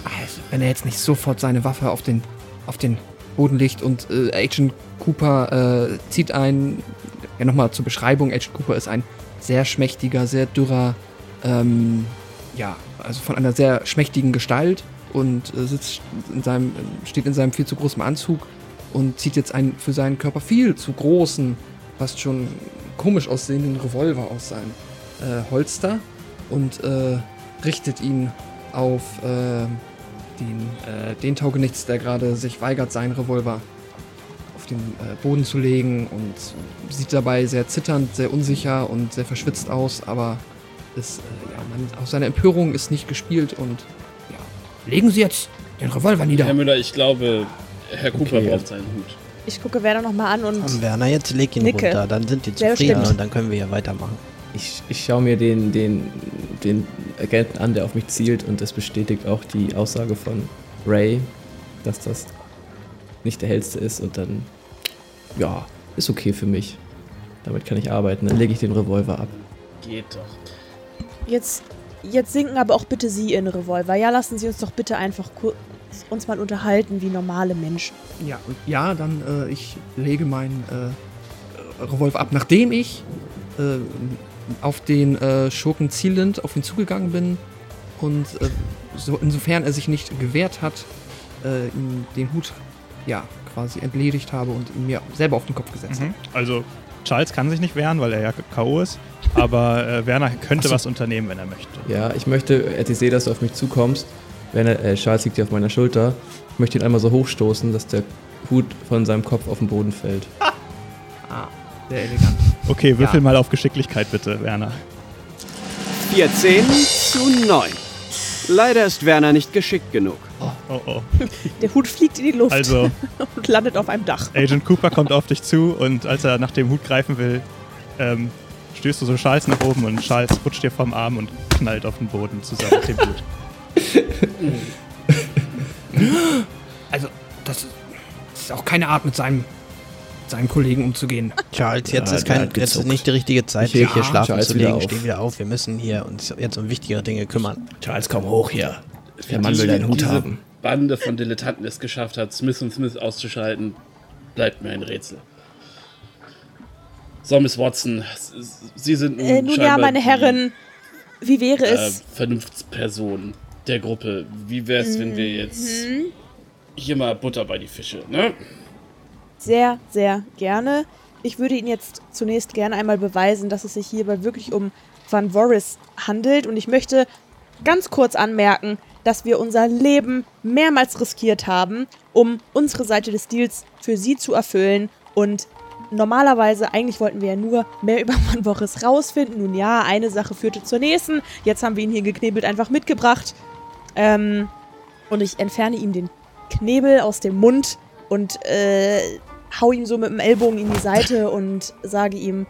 Also, wenn er jetzt nicht sofort seine Waffe auf den, auf den Boden legt und äh, Agent Cooper äh, zieht ein, ja nochmal zur Beschreibung, Agent Cooper ist ein sehr schmächtiger, sehr dürrer, ähm, ja, also von einer sehr schmächtigen Gestalt und äh, sitzt in seinem, steht in seinem viel zu großen Anzug und zieht jetzt einen für seinen Körper viel zu großen, fast schon komisch aussehenden Revolver aus seinem äh, Holster und äh, richtet ihn auf äh, den, äh, den Taugenichts, der gerade sich weigert, seinen Revolver den äh, Boden zu legen und sieht dabei sehr zitternd, sehr unsicher und sehr verschwitzt aus, aber ist, äh, ja, man, aus seiner Empörung ist nicht gespielt und ja, legen Sie jetzt den Revolver nieder. Herr Müller, ich glaube, Herr Cooper Okay. braucht seinen Hut. Ich gucke Werner nochmal an und Komm, Werner, jetzt leg ihn Nicke. runter. Dann sind die zufrieden und dann können wir ja weitermachen. Ich, ich schaue mir den, den, den Agenten an, der auf mich zielt und das bestätigt auch die Aussage von Ray, dass das nicht der hellste ist und dann, ja, ist okay für mich. Damit kann ich arbeiten. Dann lege ich den Revolver ab. Geht doch. jetzt, jetzt sinken aber auch bitte Sie Ihren Revolver. Ja, lassen Sie uns doch bitte einfach kurz uns mal unterhalten wie normale Menschen. Ja, ja, dann äh, ich lege meinen äh, Revolver ab, nachdem ich äh, auf den äh, Schurken zielend auf ihn zugegangen bin und äh, so, insofern er sich nicht gewehrt hat, äh, ihm den Hut ja quasi entledigt habe und ihn mir selber auf den Kopf gesetzt Mhm. Also, Charles kann sich nicht wehren, weil er ja K.O. ist. aber äh, Werner könnte so. was unternehmen, wenn er möchte. Ja, ich möchte, ich sehe, dass du auf mich zukommst. Werner, äh, Charles liegt hier auf meiner Schulter. Ich möchte ihn einmal so hochstoßen, dass der Hut von seinem Kopf auf den Boden fällt. ah, sehr elegant. Okay, würfel ja. mal auf Geschicklichkeit bitte, Werner. 14 zu 9. Leider ist Werner nicht geschickt genug. Oh, oh, oh. Der Hut fliegt in die Luft also, (laughs) und landet auf einem Dach. Agent Cooper kommt auf dich zu und als er nach dem Hut greifen will, ähm, stößt du so Charles nach oben und Charles rutscht dir vom Arm und knallt auf den Boden zusammen mit dem Hut. (laughs) Also, das ist auch keine Art mit seinem seinen Kollegen umzugehen. Charles, jetzt ja, ist kein, jetzt ist nicht die richtige Zeit, sich hier schlafen Charles zu legen. Steh wieder auf. Wir müssen hier uns jetzt um wichtigere Dinge kümmern. Charles, komm hoch hier. Der Mann will deinen Hut haben. Bande von Dilettanten es geschafft hat, Smith und Smith auszuschalten, bleibt mir ein Rätsel. So, Miss Watson, Sie sind nun, äh, nun ja, meine Herren, wie wäre es? Äh, Vernunftsperson der Gruppe. Wie wäre es, wenn wir jetzt mhm. hier mal Butter bei die Fische, ne? sehr, sehr gerne. Ich würde Ihnen jetzt zunächst gerne einmal beweisen, dass es sich hierbei wirklich um Van Voris handelt. Und ich möchte ganz kurz anmerken, dass wir unser Leben mehrmals riskiert haben, um unsere Seite des Deals für Sie zu erfüllen. Und normalerweise, eigentlich wollten wir ja nur mehr (laughs) über Van Voris rausfinden. Nun ja, eine Sache führte zur nächsten. Jetzt haben wir ihn hier geknebelt einfach mitgebracht. Ähm, und ich entferne ihm den Knebel aus dem Mund und äh, hau ihm so mit dem Ellbogen in die Seite (laughs) und sage ihm,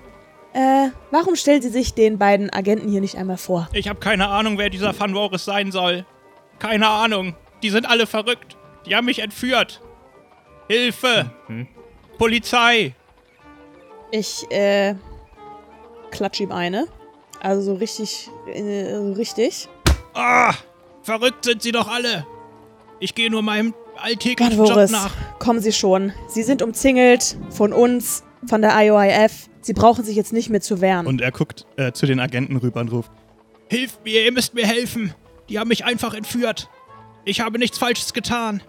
äh, warum stellen Sie sich den beiden Agenten hier nicht einmal vor? Ich habe keine Ahnung, wer dieser Van Voris sein soll. Keine Ahnung. Die sind alle verrückt. Die haben mich entführt. Hilfe! Mhm. Polizei! Ich, äh, klatsch ihm eine. Also so richtig, äh, richtig. Ah! Verrückt sind sie doch alle! Ich gehe nur meinem alltäglichen Gott, Job nach. Kommen Sie schon. Sie sind umzingelt von uns, von der IOIF. Sie brauchen sich jetzt nicht mehr zu wehren. Und er guckt äh, zu den Agenten rüber und ruft: Hilft mir, ihr müsst mir helfen. Die haben mich einfach entführt. Ich habe nichts Falsches getan.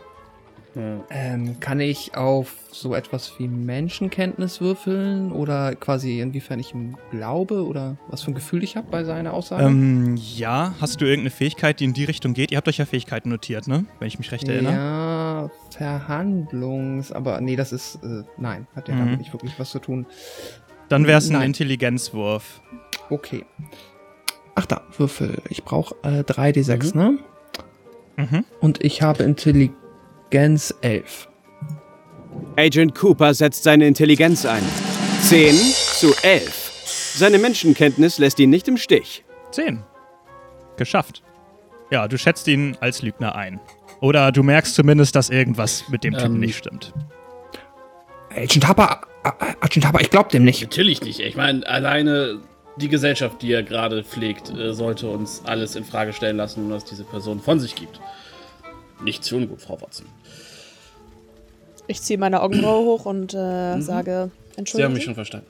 Ähm, kann ich auf so etwas wie Menschenkenntnis würfeln oder quasi inwiefern ich ihm glaube oder was für ein Gefühl ich habe bei seiner Aussage? Ähm, ja, hast du irgendeine Fähigkeit, die in die Richtung geht? Ihr habt euch ja Fähigkeiten notiert, ne? Wenn ich mich recht erinnere. Ja, Verhandlungs, aber nee, das ist, äh, nein, hat ja mhm. damit nicht wirklich was zu tun. Dann wäre es ein Intelligenzwurf. Okay. Ach da, Würfel. Ich brauche äh, 3d6, mhm. ne? Mhm. Und ich habe Intelligenz Intelligenz 11. Agent Cooper setzt seine Intelligenz ein. 10 zu 11. Seine Menschenkenntnis lässt ihn nicht im Stich. 10. Geschafft. Ja, du schätzt ihn als Lügner ein. Oder du merkst zumindest, dass irgendwas mit dem Typen ähm, nicht stimmt. Agent Harper, Agent Harper, ich glaub dem nicht. Natürlich nicht. Ich meine, alleine die Gesellschaft, die er gerade pflegt, äh, sollte uns alles in Frage stellen lassen, was diese Person von sich gibt. Nichts für ungut, Frau Watson. Ich ziehe meine Augenbraue (clears throat) hoch und äh, mhm. sage, Entschuldigung. Sie haben mich schon verstanden.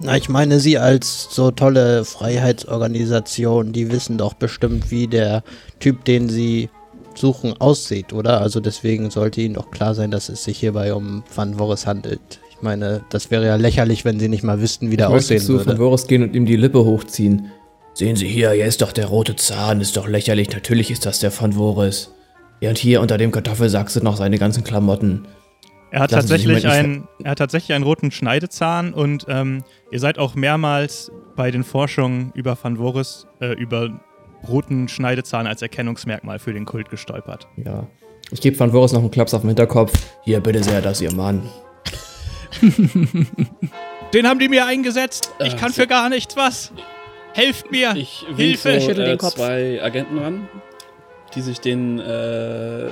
Na, ich meine, Sie als so tolle Freiheitsorganisation, die wissen doch bestimmt, wie der Typ, den Sie suchen, aussieht, oder? Also deswegen sollte Ihnen doch klar sein, dass es sich hierbei um Van Voris handelt. Ich meine, das wäre ja lächerlich, wenn Sie nicht mal wüssten, wie der ich aussehen zu würde. Van Voris gehen und ihm die Lippe hochziehen. Sehen Sie hier, hier ist doch der rote Zahn, ist doch lächerlich. Natürlich ist das der Van Voris. Ja, und hier unter dem Kartoffelsack sind noch seine ganzen Klamotten. Er hat, tatsächlich einen, er hat tatsächlich einen roten Schneidezahn und ähm, ihr seid auch mehrmals bei den Forschungen über Van Voris, äh, über roten Schneidezahn als Erkennungsmerkmal für den Kult gestolpert. Ja. Ich gebe Van Voris noch einen Klaps auf den Hinterkopf. Hier, bitte sehr, das ist Ihr Mann. (laughs) den haben die mir eingesetzt. Ich äh, kann für gar nichts was. Helft mir! Ich Hilfe! Ich schüttel den äh, Kopf. zwei Agenten ran, die sich den äh, äh,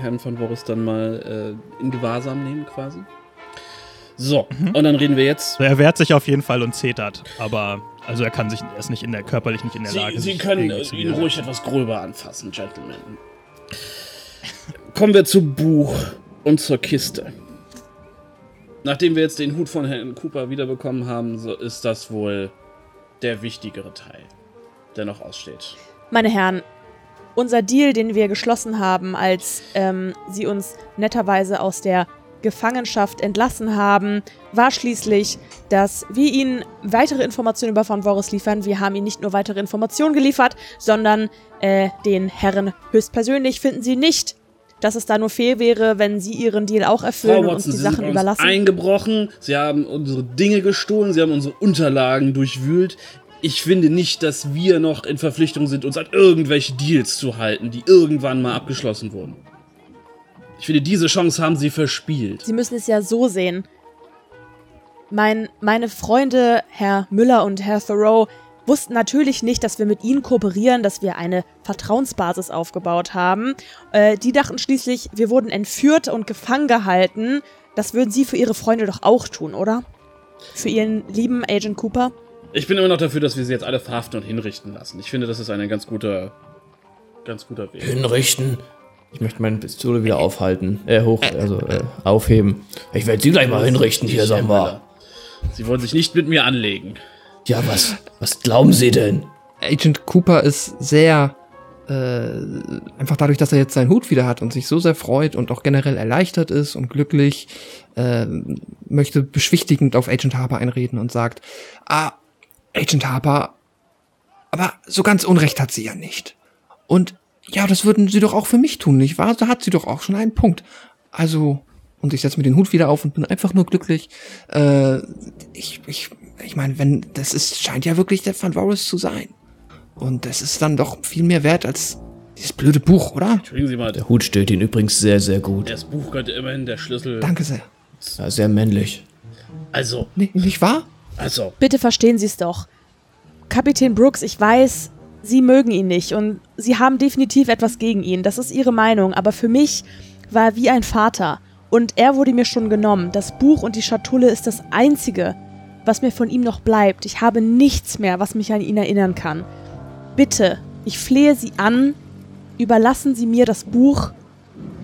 Herrn von Boris dann mal äh, in Gewahrsam nehmen quasi. So, mhm. und dann reden wir jetzt. er wehrt sich auf jeden Fall und zetert, aber also er kann sich, er ist nicht in der körperlich nicht in der Sie, Lage. Sie können ihn ruhig etwas gröber anfassen, Gentlemen. Kommen wir zu Buch und zur Kiste. Nachdem wir jetzt den Hut von Herrn Cooper wiederbekommen haben, so ist das wohl der wichtigere Teil, der noch aussteht. Meine Herren, unser Deal, den wir geschlossen haben, als ähm, Sie uns netterweise aus der Gefangenschaft entlassen haben, war schließlich, dass wir ihnen weitere Informationen über Van Voris liefern. Wir haben ihnen nicht nur weitere Informationen geliefert, sondern äh, den Herren höchstpersönlich finden sie nicht, dass es da nur fair wäre, wenn sie ihren Deal auch erfüllen Frau und uns die Sie Sachen sind uns überlassen. eingebrochen, Sie haben unsere Dinge gestohlen, Sie haben unsere Unterlagen durchwühlt. Ich finde nicht, dass wir noch in Verpflichtung sind, uns an irgendwelche Deals zu halten, die irgendwann mal abgeschlossen wurden. Ich finde, diese Chance haben Sie verspielt. Sie müssen es ja so sehen. Mein, meine Freunde, Herr Müller und Herr Thoreau, wussten natürlich nicht, dass wir mit ihnen kooperieren, dass wir eine Vertrauensbasis aufgebaut haben. Äh, die dachten schließlich, wir wurden entführt und gefangen gehalten. Das würden sie für ihre Freunde doch auch tun, oder? Für ihren lieben Agent Cooper? Ich bin immer noch dafür, dass wir sie jetzt alle verhaften und hinrichten lassen. Ich finde, das ist ein ganz guter, ganz guter Weg. Hinrichten. Ich möchte meine Pistole wieder aufhalten. Äh, hoch, also äh, aufheben. Ich werde sie gleich mal hinrichten hier, sag mal. Sie wollen sich nicht mit mir anlegen. Ja, was, was glauben Sie denn? Agent Cooper ist sehr, äh, einfach dadurch, dass er jetzt seinen Hut wieder hat und sich so sehr freut und auch generell erleichtert ist und glücklich, äh, möchte beschwichtigend auf Agent Harper einreden und sagt, ah, Agent Harper, aber so ganz Unrecht hat sie ja nicht. Und ja, das würden sie doch auch für mich tun, nicht wahr? Da hat sie doch auch schon einen Punkt. Also, und ich setze mir den Hut wieder auf und bin einfach nur glücklich. Äh, ich, ich, ich meine, wenn, das ist, scheint ja wirklich der Van Voris zu sein. Und das ist dann doch viel mehr wert als dieses blöde Buch, oder? Entschuldigen Sie mal, Der Hut steht Ihnen übrigens sehr, sehr gut. das Buch gehört immerhin der Schlüssel. Danke sehr. Ja, sehr männlich. Also, Nee, nicht wahr? also, Bitte verstehen Sie es doch. Kapitän Brooks, ich weiß, Sie mögen ihn nicht und Sie haben definitiv etwas gegen ihn. Das ist Ihre Meinung. Aber für mich war er wie ein Vater. Und er wurde mir schon genommen. Das Buch und die Schatulle ist das Einzige, was mir von ihm noch bleibt. Ich habe nichts mehr, was mich an ihn erinnern kann. Bitte, ich flehe Sie an, überlassen Sie mir das Buch,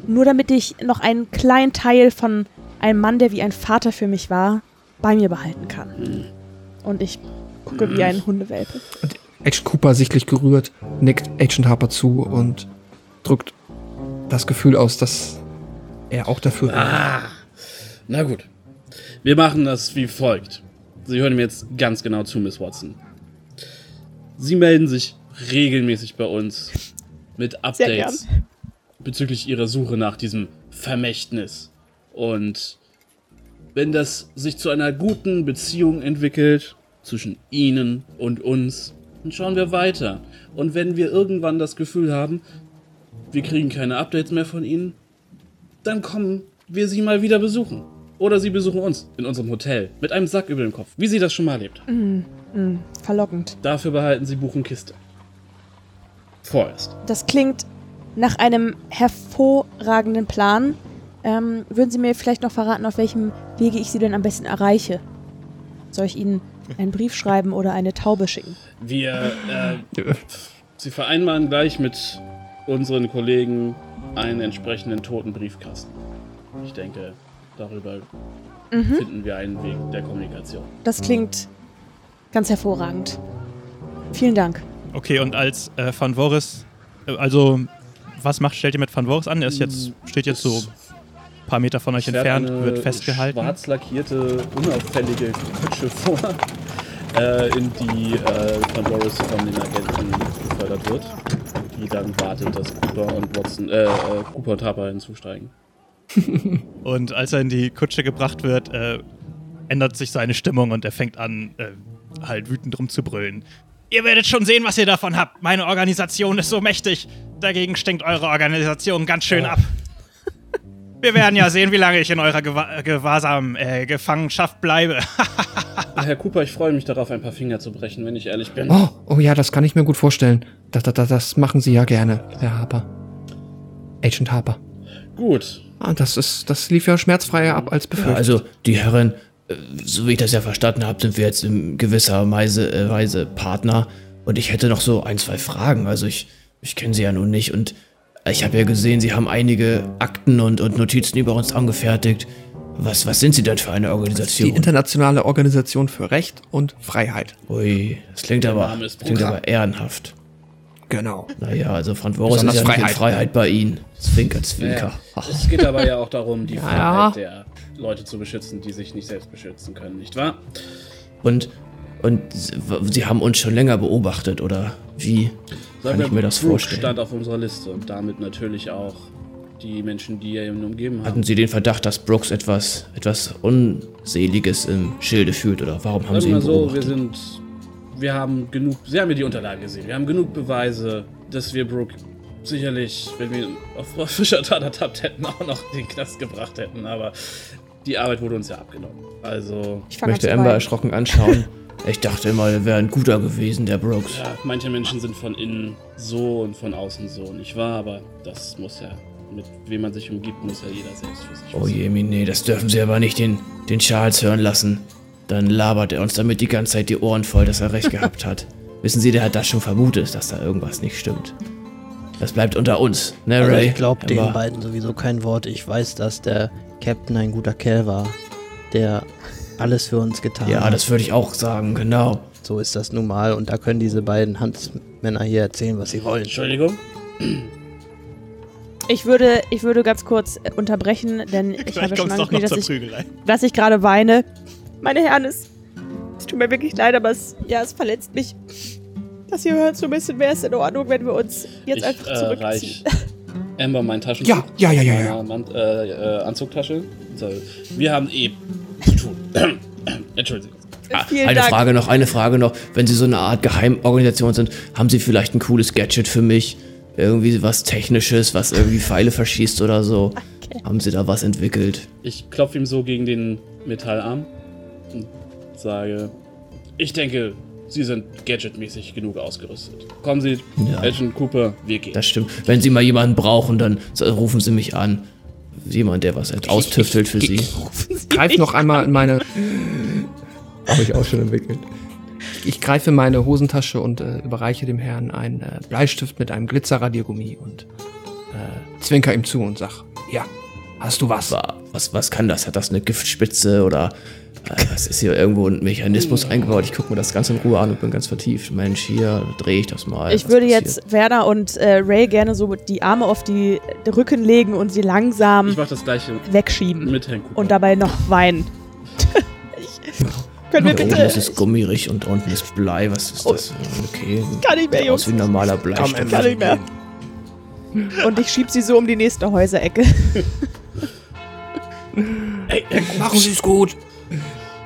nur damit ich noch einen kleinen Teil von einem Mann, der wie ein Vater für mich war, bei mir behalten kann. Und ich gucke wie ein Hundewelpe. Agent Cooper sichtlich gerührt, nickt Agent Harper zu und drückt das Gefühl aus, dass er auch dafür wäre. na gut. Wir machen das wie folgt. Sie hören mir jetzt ganz genau zu, Miss Watson. Sie melden sich regelmäßig bei uns mit Updates bezüglich Ihrer Suche nach diesem Vermächtnis. Und wenn das sich zu einer guten Beziehung entwickelt zwischen Ihnen und uns, dann schauen wir weiter. Und wenn wir irgendwann das Gefühl haben, wir kriegen keine Updates mehr von Ihnen, dann kommen wir Sie mal wieder besuchen. Oder Sie besuchen uns in unserem Hotel mit einem Sack über dem Kopf, wie Sie das schon mal erlebt haben. Verlockend. Dafür behalten Sie Buch und Kiste. Vorerst. Das klingt nach einem hervorragenden Plan. Ähm, würden Sie mir vielleicht noch verraten, auf welchem Wege ich Sie denn am besten erreiche? Soll ich Ihnen einen Brief schreiben oder eine Taube schicken? Wir, äh, Sie vereinbaren gleich mit unseren Kollegen einen entsprechenden toten Briefkasten. Ich denke, darüber finden wir einen Weg der Kommunikation. Das klingt ganz hervorragend. Vielen Dank. Okay, und als äh, Van Voris, äh, also was macht, stellt ihr mit Van Voris an? Er ist jetzt, steht jetzt so ein paar Meter von euch entfernt, eine wird festgehalten. Schwarz lackierte, unauffällige Kutsche vor, äh, in die äh, von Boris von den Agenten gefördert wird. Die dann wartet, dass Cooper und Watson, äh, äh, Cooper und Harper hinzusteigen. (laughs) Und als er in die Kutsche gebracht wird, äh, ändert sich seine Stimmung und er fängt an, äh, halt wütend rumzubrüllen. Ihr werdet schon sehen, was ihr davon habt. Meine Organisation ist so mächtig. Dagegen stinkt eure Organisation ganz schön ab. Wir werden ja sehen, wie lange ich in eurer Gewa Gewahrsam, äh, Gefangenschaft bleibe. (laughs) Herr Cooper, ich freue mich darauf, ein paar Finger zu brechen, wenn ich ehrlich bin. Oh, oh ja, das kann ich mir gut vorstellen. Das, das, das machen Sie ja gerne, Herr Harper. Agent Harper. Gut. Ah, das ist, das lief ja schmerzfreier ab als Ja, befürchtet. also, die Herren, äh, so wie ich das ja verstanden habe, sind wir jetzt in gewisser Weise, äh, Weise Partner. Und ich hätte noch so ein, zwei Fragen. Also, ich, ich kenne sie ja nun nicht. Und ich habe ja gesehen, sie haben einige Akten und, und Notizen über uns angefertigt. Was, was sind sie denn für eine die Organisation? Internationale Organisation für Recht und Freiheit. Ui, das klingt aber, klingt aber ehrenhaft. Genau. Naja, also Frank Voris ist ja nicht in Freiheit. Freiheit bei Ihnen. Zwinker, Zwinker. Ja, es geht aber ja auch darum, die Ja. Freiheit der Leute zu beschützen, die sich nicht selbst beschützen können, nicht wahr? Und, und Sie haben uns schon länger beobachtet, oder wie Sagen kann wir, ich mir das vorstellen? stand auf unserer Liste und damit natürlich auch die Menschen, die ihn umgeben haben. Hatten Sie den Verdacht, dass Brooks etwas, etwas Unseliges im Schilde fühlt, oder warum haben Sagen Sie wir ihn mal so, wir beobachtet? sind. Wir haben genug. Sie haben ja die Unterlagen gesehen. Wir haben genug Beweise, dass wir Brooke sicherlich, wenn wir auf frischer Tat ertappt hätten, auch noch in den Knast gebracht hätten. Aber die Arbeit wurde uns ja abgenommen. Also, Ich möchte Amber weinen. erschrocken anschauen. (laughs) Ich dachte immer, er wäre ein guter gewesen, der Brooks. ja, manche Menschen sind von innen so und von außen so, nicht wahr? Aber das muss ja, mit wem man sich umgibt, muss ja jeder selbst für sich Oh je, nee, das dürfen Sie aber nicht den, den Charles hören lassen. Dann labert er uns damit die ganze Zeit die Ohren voll, dass er recht (laughs) gehabt hat. Wissen Sie, der hat das schon vermutet, dass da irgendwas nicht stimmt. Das bleibt unter uns, ne, Also Ray? ich glaube den beiden sowieso kein Wort. Ich weiß, dass der Captain ein guter Kerl war, der alles für uns getan Ja, hat. das würde ich auch sagen, genau. so ist das nun mal. Und da können diese beiden Hansmänner hier erzählen, was sie wollen. Entschuldigung? Ich würde, ich würde ganz kurz äh, unterbrechen, denn (laughs) ich habe Vielleicht schon kommt es doch noch angekündigt, dass ich, dass ich gerade weine. Meine Herren, es, es tut mir wirklich leid, aber es, ja, es verletzt mich. Das hier hört so ein bisschen, wäre es in Ordnung, wenn wir uns jetzt ich einfach äh, zurückziehen. reich Amber mein Taschentuch. Ja, ja, ja, ja, ja. meiner Mann, äh, äh, Anzugtasche. So, wir haben eh zu tun. (coughs) Entschuldigung. Ah, Vielen eine Dank. Frage noch, eine Frage noch. Wenn Sie so eine Art Geheimorganisation sind, haben Sie vielleicht ein cooles Gadget für mich? Irgendwie was Technisches, was irgendwie Pfeile verschießt oder so? (laughs) Haben Sie da was entwickelt? Ich klopfe ihm so gegen den Metallarm und sage, ich denke, Sie sind gadgetmäßig genug ausgerüstet. Kommen Sie, Ja. Agent Cooper, wir gehen. Das stimmt. Wenn Sie mal jemanden brauchen, dann rufen Sie mich an. Jemand, der was austüftelt für Sie. Greif noch einmal in meine. Habe ich auch schon entwickelt. Ich greife in meine Hosentasche und äh, überreiche dem Herrn einen äh, Bleistift mit einem Glitzerradiergummi und äh, zwinker ihm zu und sag: Ja, hast du was? Wa- Was, was kann das? Hat das eine Giftspitze oder äh, was ist hier irgendwo ein Mechanismus eingebaut? Ich gucke mir das ganz in Ruhe an und bin ganz vertieft. Mensch, hier drehe ich das mal. Ich würde passiert? jetzt Werner und äh, Ray gerne so die Arme auf die Rücken legen und sie langsam Ich mache das gleiche wegschieben und dabei noch weinen. ich, können wir Da oben bitte. ist es gummirig und unten ist Blei. Was ist das? Okay. Kann nicht mehr, Sieht aus Jungs. wie ein normaler Bleistift. Kann nicht mehr. Und ich schieb sie so um die nächste Häuserecke. Machen Sie es gut.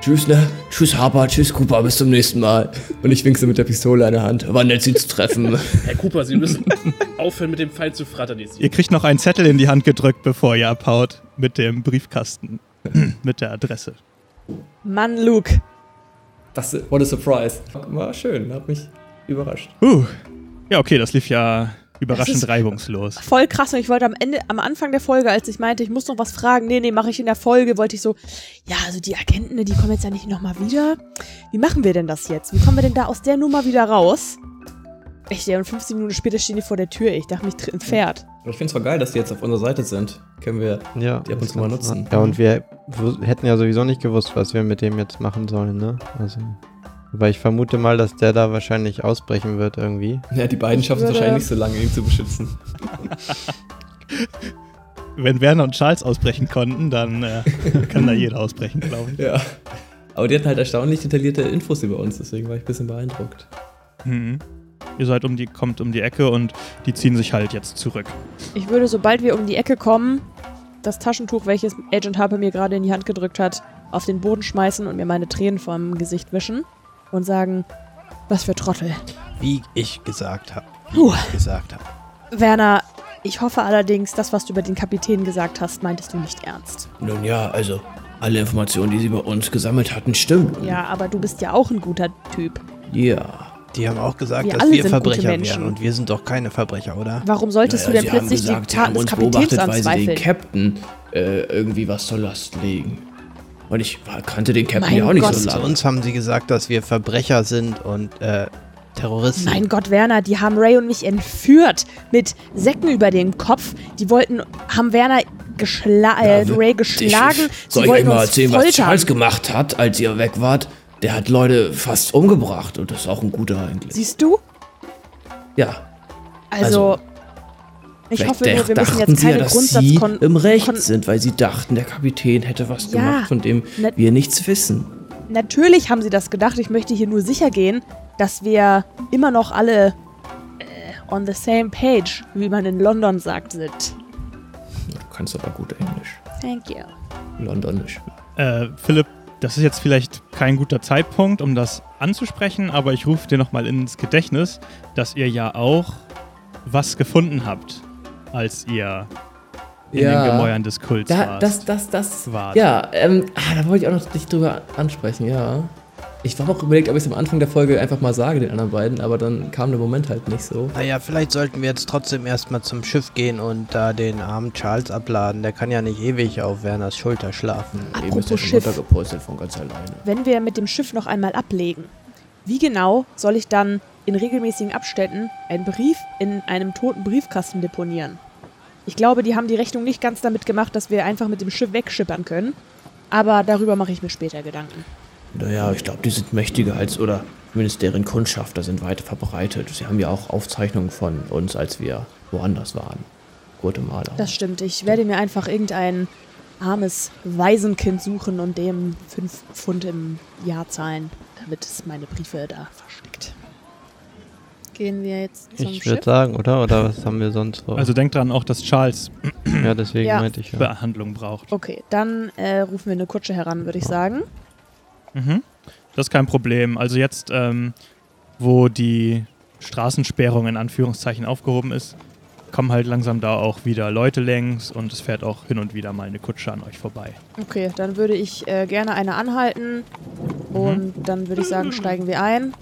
Tschüss, ne? Tschüss, Harper. Tschüss, Cooper. Bis zum nächsten Mal. Und ich winkse mit der Pistole in der Hand. War nett, Sie zu treffen. (laughs) Herr Cooper, Sie müssen aufhören mit dem Pfeil zu frattern. Jetzt. Ihr kriegt noch einen Zettel in die Hand gedrückt, bevor ihr abhaut. Mit dem Briefkasten. (clears throat) mit der Adresse. Mann, Luke. Das, what a surprise. War schön, hat mich überrascht. Uh. Ja, okay, das lief ja überraschend reibungslos. Voll krass. Und ich wollte am Ende, am Anfang der Folge, als ich meinte, ich muss noch was fragen, nee, nee, mache ich in der Folge, wollte ich so, ja, also die Agenten, ne, die kommen jetzt ja nicht nochmal wieder. Wie machen wir denn das jetzt? Wie kommen wir denn da aus der Nummer wieder raus? Echt, ja, und 15 Minuten später stehen die vor der Tür. Ich dachte, mich tritt ein Pferd. Aber ich finde es zwar geil, dass die jetzt auf unserer Seite sind. Können wir Ja. die ab und zu mal nutzen. Ja, und wir hätten ja sowieso nicht gewusst, was wir mit dem jetzt machen sollen, ne? Also. Aber ich vermute mal, dass der da wahrscheinlich ausbrechen wird irgendwie. Ja, die beiden schaffen es wahrscheinlich nicht so lange, ihn zu beschützen. (laughs) Wenn Werner und Charles ausbrechen konnten, dann äh, kann da jeder ausbrechen, glaube ich. Ja. Aber die hatten halt erstaunlich detaillierte Infos über uns, deswegen war ich ein bisschen beeindruckt. Mhm. Ihr seid um die, kommt um die Ecke und die ziehen sich halt jetzt zurück. Ich würde, sobald wir um die Ecke kommen, das Taschentuch, welches Agent Harper mir gerade in die Hand gedrückt hat, auf den Boden schmeißen und mir meine Tränen vom Gesicht wischen und sagen, was für Trottel. Wie ich gesagt habe. Wie Puh. ich gesagt habe. Werner, ich hoffe allerdings, das, was du über den Kapitän gesagt hast, meintest du nicht ernst. Nun ja, also, alle Informationen, die Sie bei uns gesammelt hatten, stimmen. Ja, aber du bist ja auch ein guter Typ. Ja. Die haben auch gesagt, Wir dass wir Verbrecher wären und wir sind doch keine Verbrecher, oder? Warum solltest Naja, du denn plötzlich gesagt, die Taten des Kapitäns beobachtet, weil Sie den? Captain äh, irgendwie was zur Last legen. Und ich kannte den Captain Mein ja auch nicht Gott. so Zu lange. uns haben sie gesagt, dass wir Verbrecher sind und äh, Terroristen. Mein Gott, Werner, die haben Ray und mich entführt mit Säcken über dem Kopf. Die wollten, haben Werner geschla äh, Ray geschlagen. Ich, soll Sie ich euch mal erzählen, was foltern. Charles gemacht hat, als ihr weg wart? Der hat Leute fast umgebracht und das ist auch ein guter eigentlich. Siehst du? Ja, Also, ich Vielleicht hoffe nur, wir müssen dachten jetzt sie ja, keine dass sie Grundsatzkon... im Recht Kon- sind, weil sie dachten, der Kapitän hätte was Ja, gemacht, von dem wir nichts wissen. Natürlich haben sie das gedacht. Ich möchte hier nur sicher gehen, dass wir immer noch alle äh, on the same page, wie man in London sagt, sind. Du kannst aber gut Englisch. Thank you. Londonisch. Äh, Philipp, das ist jetzt vielleicht kein guter Zeitpunkt, um das anzusprechen, aber ich rufe dir nochmal ins Gedächtnis, dass ihr ja auch was gefunden habt, als ihr in Ja. den Gemäuern des Kults Da, wart. das, das, das. wart. Ja, ähm, ah, da wollte ich auch noch dich drüber ansprechen, ja. Ich habe auch überlegt, ob ich es am Anfang der Folge einfach mal sage, den anderen beiden, aber dann kam der Moment halt nicht so. Naja, vielleicht sollten wir jetzt trotzdem erstmal zum Schiff gehen und da den armen Charles abladen. Der kann ja nicht ewig auf Werners Schulter schlafen. Eben ist er Apropos Schiff. runtergepolstert von ganz alleine. Wenn wir mit dem Schiff noch einmal ablegen, wie genau soll ich dann in regelmäßigen Abständen einen Brief in einem toten Briefkasten deponieren? Ich glaube, die haben die Rechnung nicht ganz damit gemacht, dass wir einfach mit dem Schiff wegschippern können. Aber darüber mache ich mir später Gedanken. Naja, ich glaube, die sind mächtiger als, oder zumindest deren Kundschafter sind weit verbreitet. Sie haben ja auch Aufzeichnungen von uns, als wir woanders waren. Guatemala. Das stimmt. Ich werde mir einfach irgendein armes Waisenkind suchen und dem fünf Pfund im Jahr zahlen, damit es meine Briefe da versteckt. Gehen wir jetzt zum Ich würde sagen, oder? Oder was haben wir sonst vor? Also denkt dran auch, dass Charles ja, deswegen Ja. meinte ich ja. Behandlung braucht. Okay, dann äh, rufen wir eine Kutsche heran, würde ich sagen. Mhm. Das ist kein Problem. Also jetzt, ähm, wo die Straßensperrung in Anführungszeichen aufgehoben ist, kommen halt langsam da auch wieder Leute längs und es fährt auch hin und wieder mal eine Kutsche an euch vorbei. Okay, dann würde ich äh, gerne eine anhalten und dann würde ich sagen, steigen wir ein.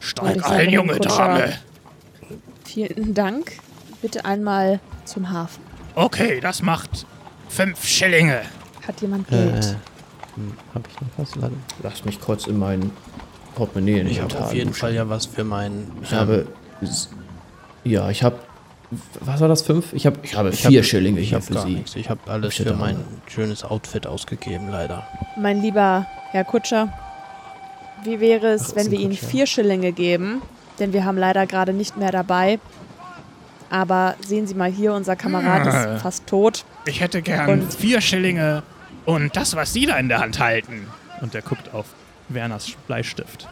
Ich sagen, Herr Kutscher, Vielen Dank. Bitte einmal zum Hafen. Okay, das macht fünf Schillinge. Hat jemand Äh, Geld? hm, hab ich noch was? Laden? Lass mich kurz in mein Portemonnaie in Ich habe auf jeden. Fall ja was für meinen. Ich habe. Ja, ich habe. Was war das? Fünf? Ich habe ich habe Ich vier hab- Schillinge ich hier habe für gar Sie. nichts. Ich habe alles für mein schönes Outfit ausgegeben, leider. Mein lieber Herr Kutscher, wie wäre es, Ach, wenn wir Ihnen vier Schillinge geben? Denn wir haben leider gerade nicht mehr dabei. Aber sehen Sie mal hier, unser Kamerad Ah. ist fast tot. Ich hätte gern Und- vier Schillinge und das, was Sie da in der Hand halten. Und er guckt auf Werners Bleistift.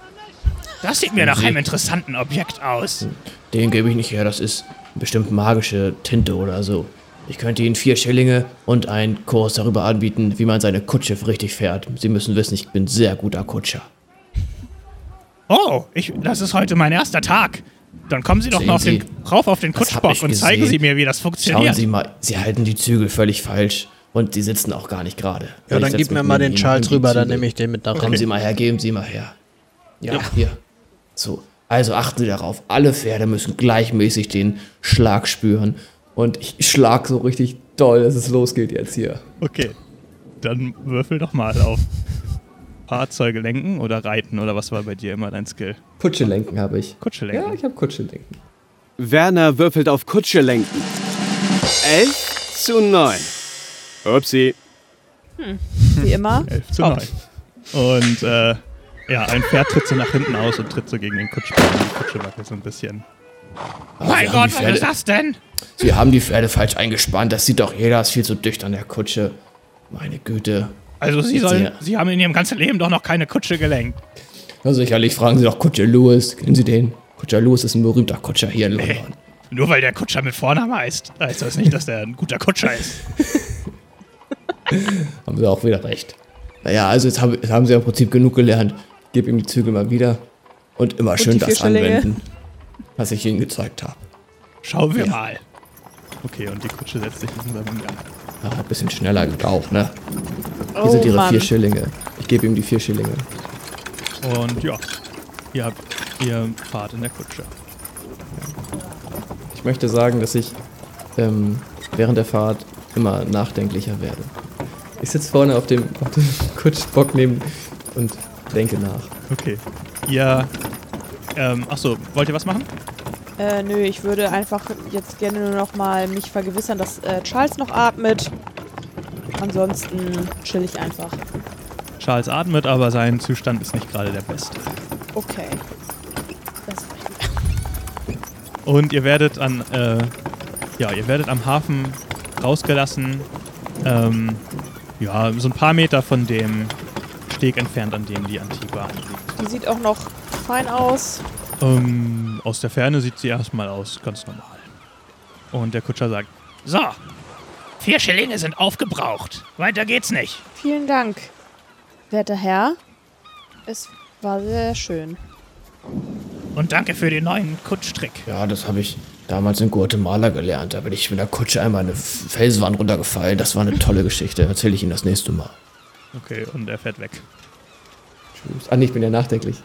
Das sieht mir nach einem interessanten Objekt aus. Den gebe ich nicht her, das ist bestimmt magische Tinte oder so. Ich könnte Ihnen vier Schillinge und einen Kurs darüber anbieten, wie man seine Kutsche richtig fährt. Sie müssen wissen, ich bin sehr guter Kutscher. Oh, ich, das ist heute mein erster Tag. Dann kommen Sie doch Sehen mal auf Sie, den, rauf auf den Kutschbock und zeigen. Sie mir, wie das Schauen funktioniert. Sie mal, Sie halten die Zügel völlig falsch und Sie sitzen auch gar nicht gerade. Ja, Ich dann gib mir mal den Charles rüber, dann nehme ich den mit nach Kommen Sie mal her, geben Sie mal her. Ja, hier. So, also achten Sie darauf, alle Pferde müssen gleichmäßig den Schlag spüren. Und ich schlag so richtig doll, dass es losgeht jetzt hier. Okay, dann würfel doch mal auf Fahrzeuge lenken oder reiten oder was war bei dir immer dein Skill? Kutsche lenken habe ich. Kutsche Ja, lenken. ich habe Kutsche lenken. Werner würfelt auf Kutsche lenken. 11 zu 9. Upsi. Wie immer. (laughs) 11 zu 9. Und äh, ja, ein Pferd tritt so nach hinten aus und tritt so gegen den Kutschbock. und Die Kutsche wackelt so ein bisschen. Aber Sie haben die Pferde, das denn? Sie haben die Pferde falsch eingespannt. Das sieht doch jeder. Ist viel zu dicht an der Kutsche. Meine Güte. Also Sie sollen, sehe- Sie haben in Ihrem ganzen Leben doch noch keine Kutsche gelenkt. Na sicherlich fragen Sie doch Kutscher Lewis. Kennen Sie den? Kutscher Lewis ist ein berühmter Kutscher hier in London. Nur weil der Kutscher mit Vornamen heißt, heißt das nicht, dass der ein guter Kutscher ist. (laughs) Haben Sie auch wieder recht. Naja, also jetzt, hab, jetzt haben Sie im Prinzip genug gelernt. Gib ihm die Zügel mal wieder. Und immer schön die das anwenden, was ich Ihnen gezeigt habe. Schauen wir mal. Okay, und die Kutsche setzt sich langsam in Gang. Ah, ein bisschen schneller auch, ne? Hier Oh sind Ihre Mann. vier Schillinge. Ich gebe ihm die vier Schillinge. Und ja, ihr habt ihr Fahrt in der Kutsche. Ich möchte sagen, dass ich ähm, während der Fahrt immer nachdenklicher werde. Ich sitze vorne auf dem, auf dem (laughs) Kutschbock neben und denke nach. Okay. Ihr, ähm, achso, wollt ihr was machen? Äh, nö, ich würde einfach jetzt gerne nur noch mal mich vergewissern, dass äh, Charles noch atmet. Ansonsten chill ich einfach. Charles atmet, aber sein Zustand ist nicht gerade der beste. Okay. Das. Und ihr werdet an, äh, ja, ihr werdet am Hafen rausgelassen. Ähm, ja, so ein paar Meter von dem Steg entfernt, an dem die Antigua anliegt. Die sieht auch noch fein aus. Ähm, aus der Ferne sieht sie erstmal aus, ganz normal. Und der Kutscher sagt, So, vier Schillinge sind aufgebraucht. Weiter geht's nicht. Vielen Dank, werter Herr. Es war sehr schön. Und danke für den neuen Kutschtrick. Ja, das habe ich damals in Guatemala gelernt. Da bin ich mit der Kutsche einmal eine Felswand runtergefallen. Das war eine tolle Geschichte. Erzähle ich Ihnen das nächste Mal. okay, und er fährt weg. Tschüss. Ah, nee, ich bin ja nachdenklich.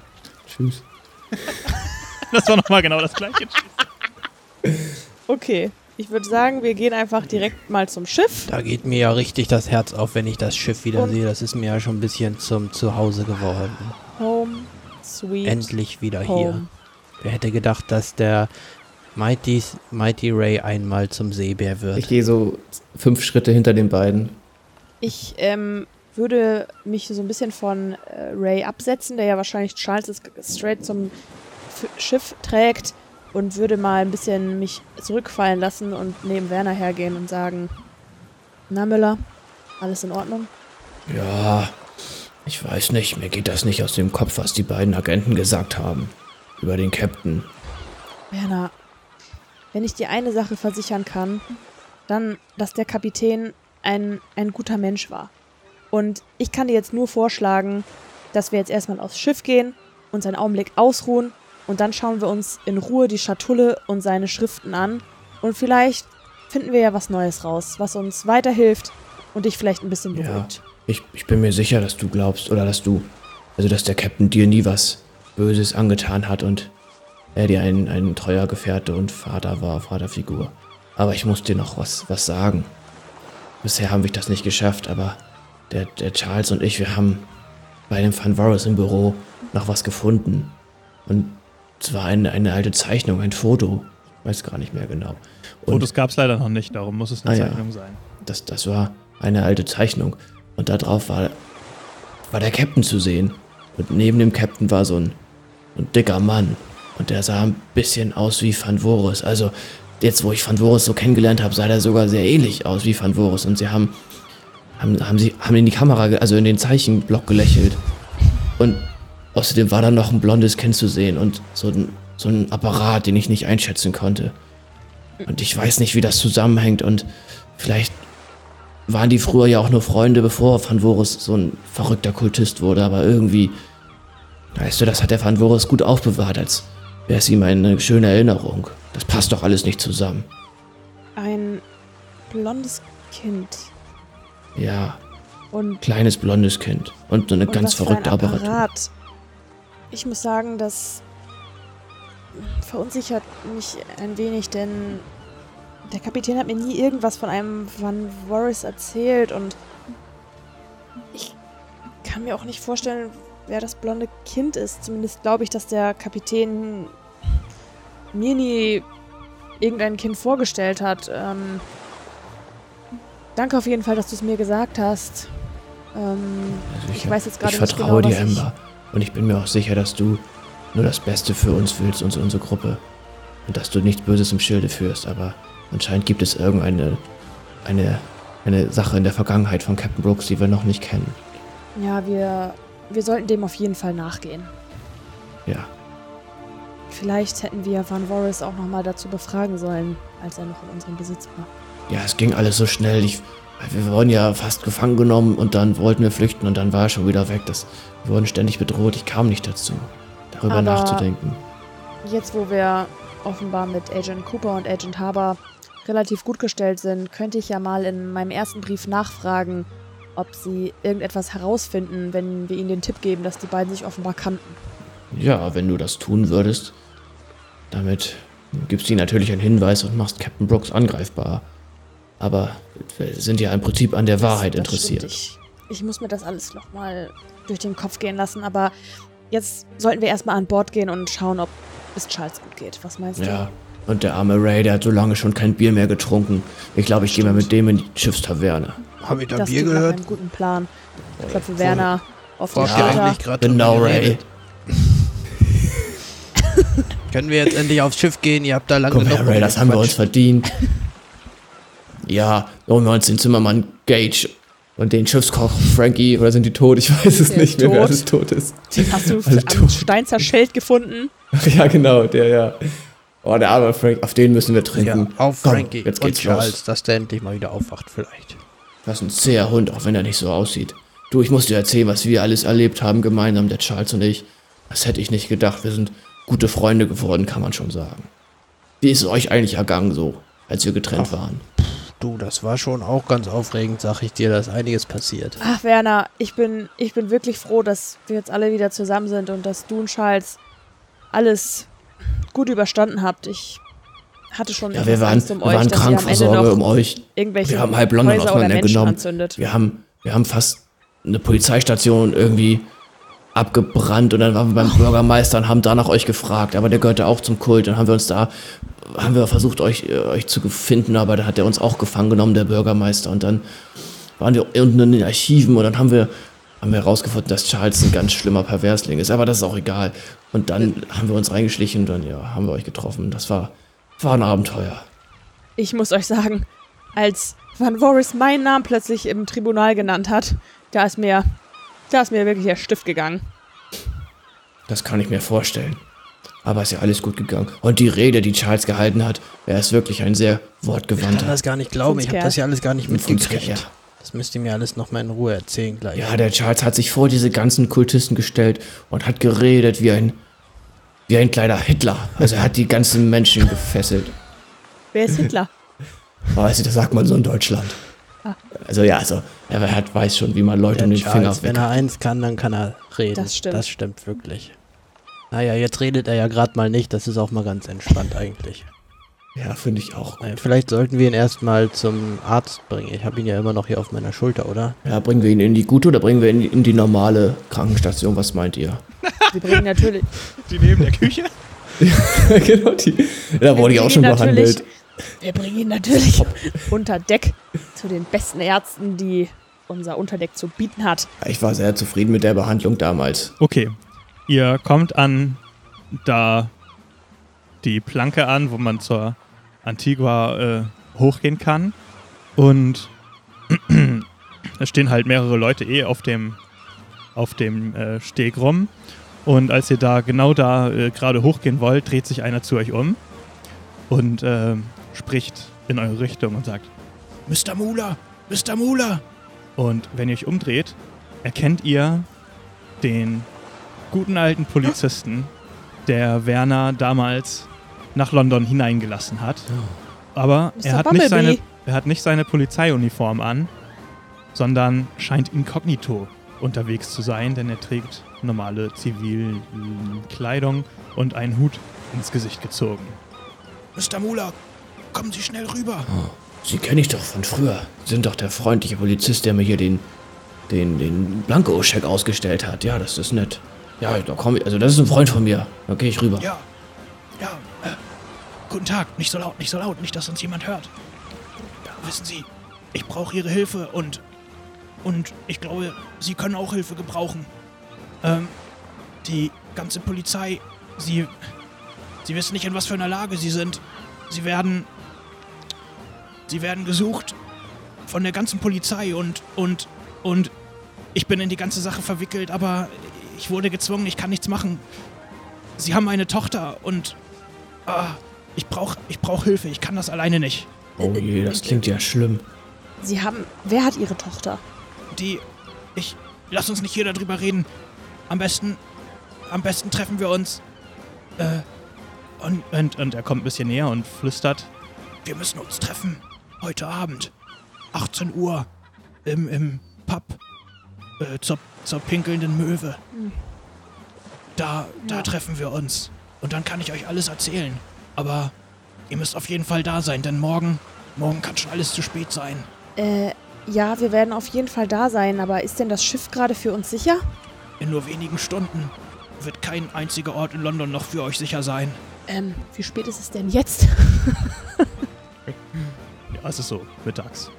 Tschüss. (laughs) Das war nochmal genau das gleiche. Okay, ich würde sagen, wir gehen einfach direkt mal zum Schiff. Da geht mir ja richtig das Herz auf, wenn ich das Schiff wieder Und- sehe. Das ist mir ja schon ein bisschen zum Zuhause geworden. Home, sweet. Endlich wieder hier. home. Wer hätte gedacht, dass der Mighty, Mighty Ray einmal zum Seebär wird? Ich gehe so fünf Schritte hinter den beiden. Ich ähm, würde mich so ein bisschen von äh, Ray absetzen, der ja wahrscheinlich Charles ist straight zum Schiff trägt und würde mal ein bisschen mich zurückfallen lassen und neben Werner hergehen und sagen, na Müller, alles in Ordnung? Ja, ich weiß nicht. Mir geht das nicht aus dem Kopf, was die beiden Agenten gesagt haben. Über den Captain. Werner, wenn ich dir eine Sache versichern kann, dann, dass der Kapitän ein, ein guter Mensch war. Und ich kann dir jetzt nur vorschlagen, dass wir jetzt erstmal aufs Schiff gehen, uns einen Augenblick ausruhen und dann schauen wir uns in Ruhe die Schatulle und seine Schriften an und vielleicht finden wir ja was Neues raus, was uns weiterhilft und dich vielleicht ein bisschen Ja. beruhigt. Ich, ich bin mir sicher, dass du glaubst, oder dass du, also dass der Captain dir nie was Böses angetan hat und er dir ein, ein treuer Gefährte und Vater war, Vaterfigur. Aber ich muss dir noch was, was sagen. Bisher haben wir das nicht geschafft, aber der, der Charles und ich, wir haben bei dem Van Varus im Büro noch was gefunden. Und zwar eine, eine alte Zeichnung, ein Foto. Weiß gar nicht mehr genau. Und Fotos gab es leider noch nicht, darum muss es eine Ah, ja. Zeichnung sein. das, das war eine alte Zeichnung. Und da drauf war, war der Captain zu sehen. Und neben dem Captain war so ein, ein dicker Mann. Und der sah ein bisschen aus wie Van Voris. Also, jetzt wo ich Van Voris so kennengelernt habe, sah der sogar sehr ähnlich aus wie Van Voris. Und sie haben, haben, haben, sie, haben in die Kamera, also in den Zeichenblock gelächelt. Und außerdem war da noch ein blondes Kind zu sehen und so ein, so ein Apparat, den ich nicht einschätzen konnte. Und ich weiß nicht, wie das zusammenhängt und vielleicht waren die früher ja auch nur Freunde, bevor Van Voris so ein verrückter Kultist wurde, aber irgendwie, weißt du, das hat der Van Voris gut aufbewahrt, als wäre es ihm eine schöne Erinnerung. Das passt doch alles nicht zusammen. Ein blondes Kind Ja, und kleines blondes Kind und so eine ganz verrückte Apparatur. Apparat. Ich muss sagen, das verunsichert mich ein wenig, denn der Kapitän hat mir nie irgendwas von einem Van Voris erzählt und ich kann mir auch nicht vorstellen, wer das blonde Kind ist. Zumindest glaube ich, dass der Kapitän mir nie irgendein Kind vorgestellt hat. Ähm, danke auf jeden Fall, dass du es mir gesagt hast. Ähm, Also ich weiß jetzt gerade ich nicht vertraue genau, dir, was ich- Ember. Und ich bin mir auch sicher, dass du nur das Beste für uns willst und unsere Gruppe. Und dass du nichts Böses im Schilde führst. Aber anscheinend gibt es irgendeine eine, eine Sache in der Vergangenheit von Captain Brooks, die wir noch nicht kennen. Ja, wir, wir sollten dem auf jeden Fall nachgehen. Ja. Vielleicht hätten wir Van Voris auch nochmal dazu befragen sollen, als er noch in unserem Besitz war. Ja, es ging alles so schnell. Ich, wir wurden ja fast gefangen genommen und dann wollten wir flüchten und dann war er schon wieder weg. Das, wir wurden ständig bedroht. Ich kam nicht dazu, darüber Aber- nachzudenken. Jetzt, wo wir offenbar mit Agent Cooper und Agent Haber relativ gut gestellt sind, könnte ich ja mal in meinem ersten Brief nachfragen, ob sie irgendetwas herausfinden, wenn wir ihnen den Tipp geben, dass die beiden sich offenbar kannten. Ja, wenn du das tun würdest, damit gibst du ihnen natürlich einen Hinweis und machst Captain Brooks angreifbar. Aber wir sind ja im Prinzip an der Wahrheit Das- das interessiert. Ich, ich muss mir das alles nochmal durch den Kopf gehen lassen, aber jetzt sollten wir erstmal an Bord gehen und schauen, ob es Charles gut geht. Was meinst Ja. Und der arme Ray, der hat so lange schon kein Bier mehr getrunken. Ich glaube, ich gehe mal mit dem in die Schiffstaverne. Habe ich du? da Das Bier gehört? einem guten Plan. Ich klopfe Werner auf die gerade Genau, Ray. (laughs) Können wir jetzt endlich aufs Schiff gehen? Ihr habt da lange Komm genug her, Ray, das haben wir uns verdient. (laughs) Ja, holen wir uns den Zimmermann Gage und den Schiffskoch Frankie, oder sind die tot? Ich weiß es Der nicht mehr, wer tot. alles tot ist. Den hast du Alle am tot. Stein zerschellt gefunden. (laughs) ja, genau, der, ja. Oh, der arme Frank, auf den müssen wir Ja, trinken. auf Komm, Frankie jetzt und geht's Charles, los. dass der endlich mal wieder aufwacht vielleicht. Das ist ein zäher Hund, auch wenn er nicht so aussieht. Du, ich muss dir erzählen, was wir alles erlebt haben, gemeinsam, der Charles und ich. Das hätte ich nicht gedacht. Wir sind gute Freunde geworden, kann man schon sagen. Wie ist es euch eigentlich ergangen so, als wir getrennt waren? Du, das war schon auch ganz aufregend, sag ich dir, da ist einiges passiert. Ach, Werner, ich bin, ich bin wirklich froh, dass wir jetzt alle wieder zusammen sind und dass du und Charles alles gut überstanden habt. Ich hatte schon Ja, wir waren, Angst um wir euch, waren dass krank vor Sorge um euch. irgendwelche Wir haben halb London Häuser auseinandergenommen. anzündet. Wir haben, wir haben fast eine Polizeistation irgendwie abgebrannt und dann waren wir beim Bürgermeister und haben da nach euch gefragt, aber der gehörte auch zum Kult. Dann haben wir uns da, haben wir versucht, euch, äh, euch zu finden, aber da hat er uns auch gefangen genommen, der Bürgermeister. Und dann waren wir unten in den Archiven und dann haben wir, haben wir herausgefunden, dass Charles ein ganz schlimmer Perversling ist, aber das ist auch egal. Und dann haben wir uns reingeschlichen und dann, ja, haben wir euch getroffen. Das war, war ein Abenteuer. Ich muss euch sagen, als Van Voris meinen Namen plötzlich im Tribunal genannt hat, da ist mir, da ist mir wirklich der Stift gegangen. Das kann ich mir vorstellen. Aber ist ja alles gut gegangen. Und die Rede, die Charles gehalten hat, er ist wirklich ein sehr Ich kann wortgewandter. das gar nicht glauben, ich habe das ja alles gar nicht mitgekriegt. ja. Das müsst ihr mir alles noch mal in Ruhe erzählen gleich. Ja, der Charles hat sich vor diese ganzen Kultisten gestellt und hat geredet wie ein, wie ein kleiner Hitler. Also er hat die ganzen Menschen gefesselt. Wer ist Hitler? Weißt (laughs) du, das sagt man so in Deutschland. Also ja, also er hat, weiß schon, wie man Leute Der um den Finger Charles, wenn er eins kann, dann kann er reden. Das stimmt. Das stimmt wirklich. Naja, jetzt redet er ja gerade mal nicht, das ist auch mal ganz entspannt eigentlich. Ja, finde ich auch. Naja, vielleicht sollten wir ihn erstmal zum Arzt bringen. Ich habe ihn ja immer noch hier auf meiner Schulter, oder? Ja, bringen wir ihn in die gute oder bringen wir ihn in die normale Krankenstation? Was meint ihr? Wir bringen natürlich, Die neben der Küche? (laughs) genau, die, da wurde ich auch schon behandelt. Wir bringen ihn natürlich (laughs) unter Deck zu den besten Ärzten, die unser Unterdeck zu bieten hat. Ich war sehr zufrieden mit der Behandlung damals. Okay. Ihr kommt an da die Planke an, wo man zur Antigua äh, hochgehen kann. Und (clears throat) es stehen halt mehrere Leute eh auf dem, auf dem äh, Steg rum. Und als ihr da genau da äh, gerade hochgehen wollt, dreht sich einer zu euch um und äh, spricht in eure Richtung und sagt: Mr. Mula, Mr. Mula. Und wenn ihr euch umdreht, erkennt ihr den guten alten Polizisten, der Werner damals nach London hineingelassen hat. Aber Mr. er hat, nicht seine, er hat nicht seine Polizeiuniform an, sondern scheint inkognito unterwegs zu sein, denn er trägt normale Zivilkleidung und einen Hut ins Gesicht gezogen. Mr. Mula, kommen Sie schnell rüber. Sie kenne ich doch von früher. Sie sind doch der freundliche Polizist, der mir hier den, den, den Blanko-Scheck ausgestellt hat. Ja, das ist nett. Ja, da komme ich. Also, das ist ein Freund von mir. Da gehe ich rüber. Ja, ja, äh, guten Tag, nicht so laut, nicht so laut, nicht, dass uns jemand hört. Wissen Sie, ich brauche Ihre Hilfe und, und ich glaube, Sie können auch Hilfe gebrauchen. Ähm, die ganze Polizei, Sie, Sie wissen nicht, in was für einer Lage Sie sind. Sie werden, Sie werden gesucht von der ganzen Polizei und, und, und ich bin in die ganze Sache verwickelt, aber ich wurde gezwungen, ich kann nichts machen. Sie haben eine Tochter und ah, ich brauche ich brauch Hilfe, ich kann das alleine nicht. Oh je, das klingt ja schlimm. Sie haben, wer hat ihre Tochter? Die, ich, lass uns nicht hier darüber reden. Am besten, am besten treffen wir uns. Äh, Und, und, und er kommt ein bisschen näher und flüstert. wir müssen uns treffen. Heute Abend. 18 Uhr. Im, im Pub. Äh, zur, zur pinkelnden Möwe. Da, da treffen wir uns. Und dann kann ich euch alles erzählen. Aber ihr müsst auf jeden Fall da sein, denn morgen, morgen kann schon alles zu spät sein. Äh, ja, wir werden auf jeden Fall da sein, aber ist denn das Schiff gerade für uns sicher? In nur wenigen Stunden wird kein einziger Ort in London noch für euch sicher sein. Ähm, wie spät ist es denn jetzt? (laughs) Ist so, mittags.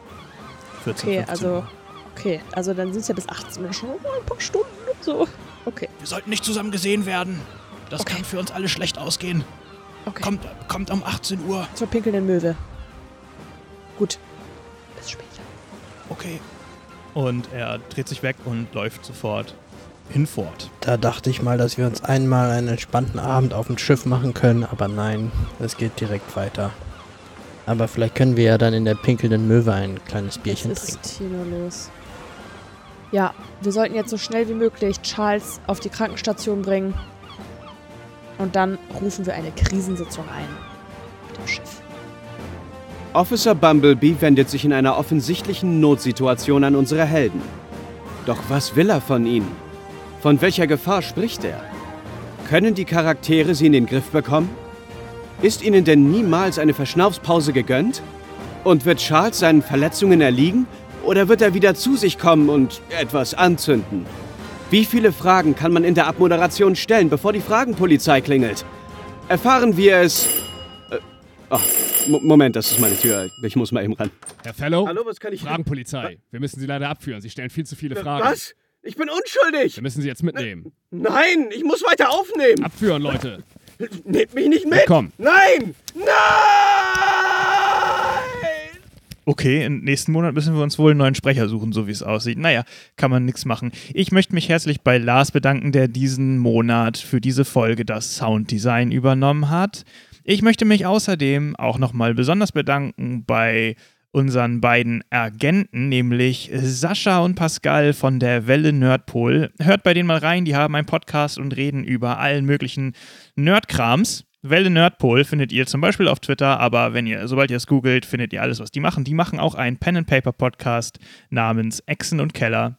14, Okay, 15 also, Uhr. okay, also dann sind es ja bis 18 Uhr schon mal ein paar Stunden und so. Okay. Wir sollten nicht zusammen gesehen werden. Das Okay. kann für uns alle schlecht ausgehen. Okay. Kommt, kommt um 18 Uhr. Zur pinkelnden Möwe. Gut. Bis später. Okay. Und er dreht sich weg und läuft sofort hinfort. Da dachte ich mal, dass wir uns einmal einen entspannten Abend auf dem Schiff machen können, aber nein, es geht direkt weiter. Aber vielleicht können wir ja dann in der pinkelnden Möwe ein kleines Bierchen Was trinken. ist hier nur los? Ja, wir sollten jetzt so schnell wie möglich Charles auf die Krankenstation bringen. Und dann rufen wir eine Krisensitzung ein. Mit dem Schiff. Officer Bumblebee wendet sich in einer offensichtlichen Notsituation an unsere Helden. Doch was will er von ihnen? Von welcher Gefahr spricht er? Können die Charaktere sie in den Griff bekommen? Ist ihnen denn niemals eine Verschnaufspause gegönnt? Und wird Charles seinen Verletzungen erliegen? Oder wird er wieder zu sich kommen und etwas anzünden? Wie viele Fragen kann man in der Abmoderation stellen, bevor die Fragenpolizei klingelt? Erfahren wir es... Äh, oh, Mo- Moment, das ist meine Tür. Ich muss mal eben ran. Herr Fellow, Hallo, was kann ich... Fragenpolizei. Wir müssen Sie leider abführen. Sie stellen viel zu viele Fragen. Was? Ich bin unschuldig! Wir müssen Sie jetzt mitnehmen. Nein, ich muss weiter aufnehmen! Abführen, Leute. Nehmt mich nicht mit! Komm. Nein! Nein! Okay, im nächsten Monat müssen wir uns wohl einen neuen Sprecher suchen, so wie es aussieht. Naja, kann man nichts machen. Ich möchte mich herzlich bei Lars bedanken, der diesen Monat für diese Folge das Sounddesign übernommen hat. Ich möchte mich außerdem auch nochmal besonders bedanken bei unseren beiden Agenten, nämlich Sascha und Pascal von der Welle Nerdpol. Hört bei denen mal rein, die haben einen Podcast und reden über allen möglichen Nerdkrams. Welle Nerdpol findet ihr zum Beispiel auf Twitter, aber wenn ihr, sobald ihr es googelt, findet ihr alles, was die machen. Die machen auch einen Pen and Paper Podcast namens Echsen und Keller.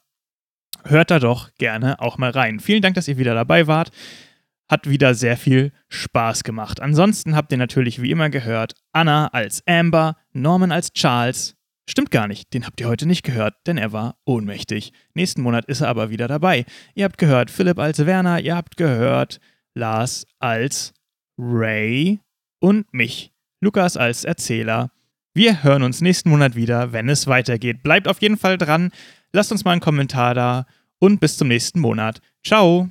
Hört da doch gerne auch mal rein. Vielen Dank, dass ihr wieder dabei wart. Hat wieder sehr viel Spaß gemacht. Ansonsten habt ihr natürlich wie immer gehört, Anna als Amber, Norman als Charles. Stimmt gar nicht, den habt ihr heute nicht gehört, denn er war ohnmächtig. Nächsten Monat ist er aber wieder dabei. Ihr habt gehört Philipp als Werner, ihr habt gehört Lars als Ray und mich, Lukas als Erzähler. Wir hören uns nächsten Monat wieder, wenn es weitergeht. Bleibt auf jeden Fall dran, lasst uns mal einen Kommentar da und bis zum nächsten Monat. Ciao!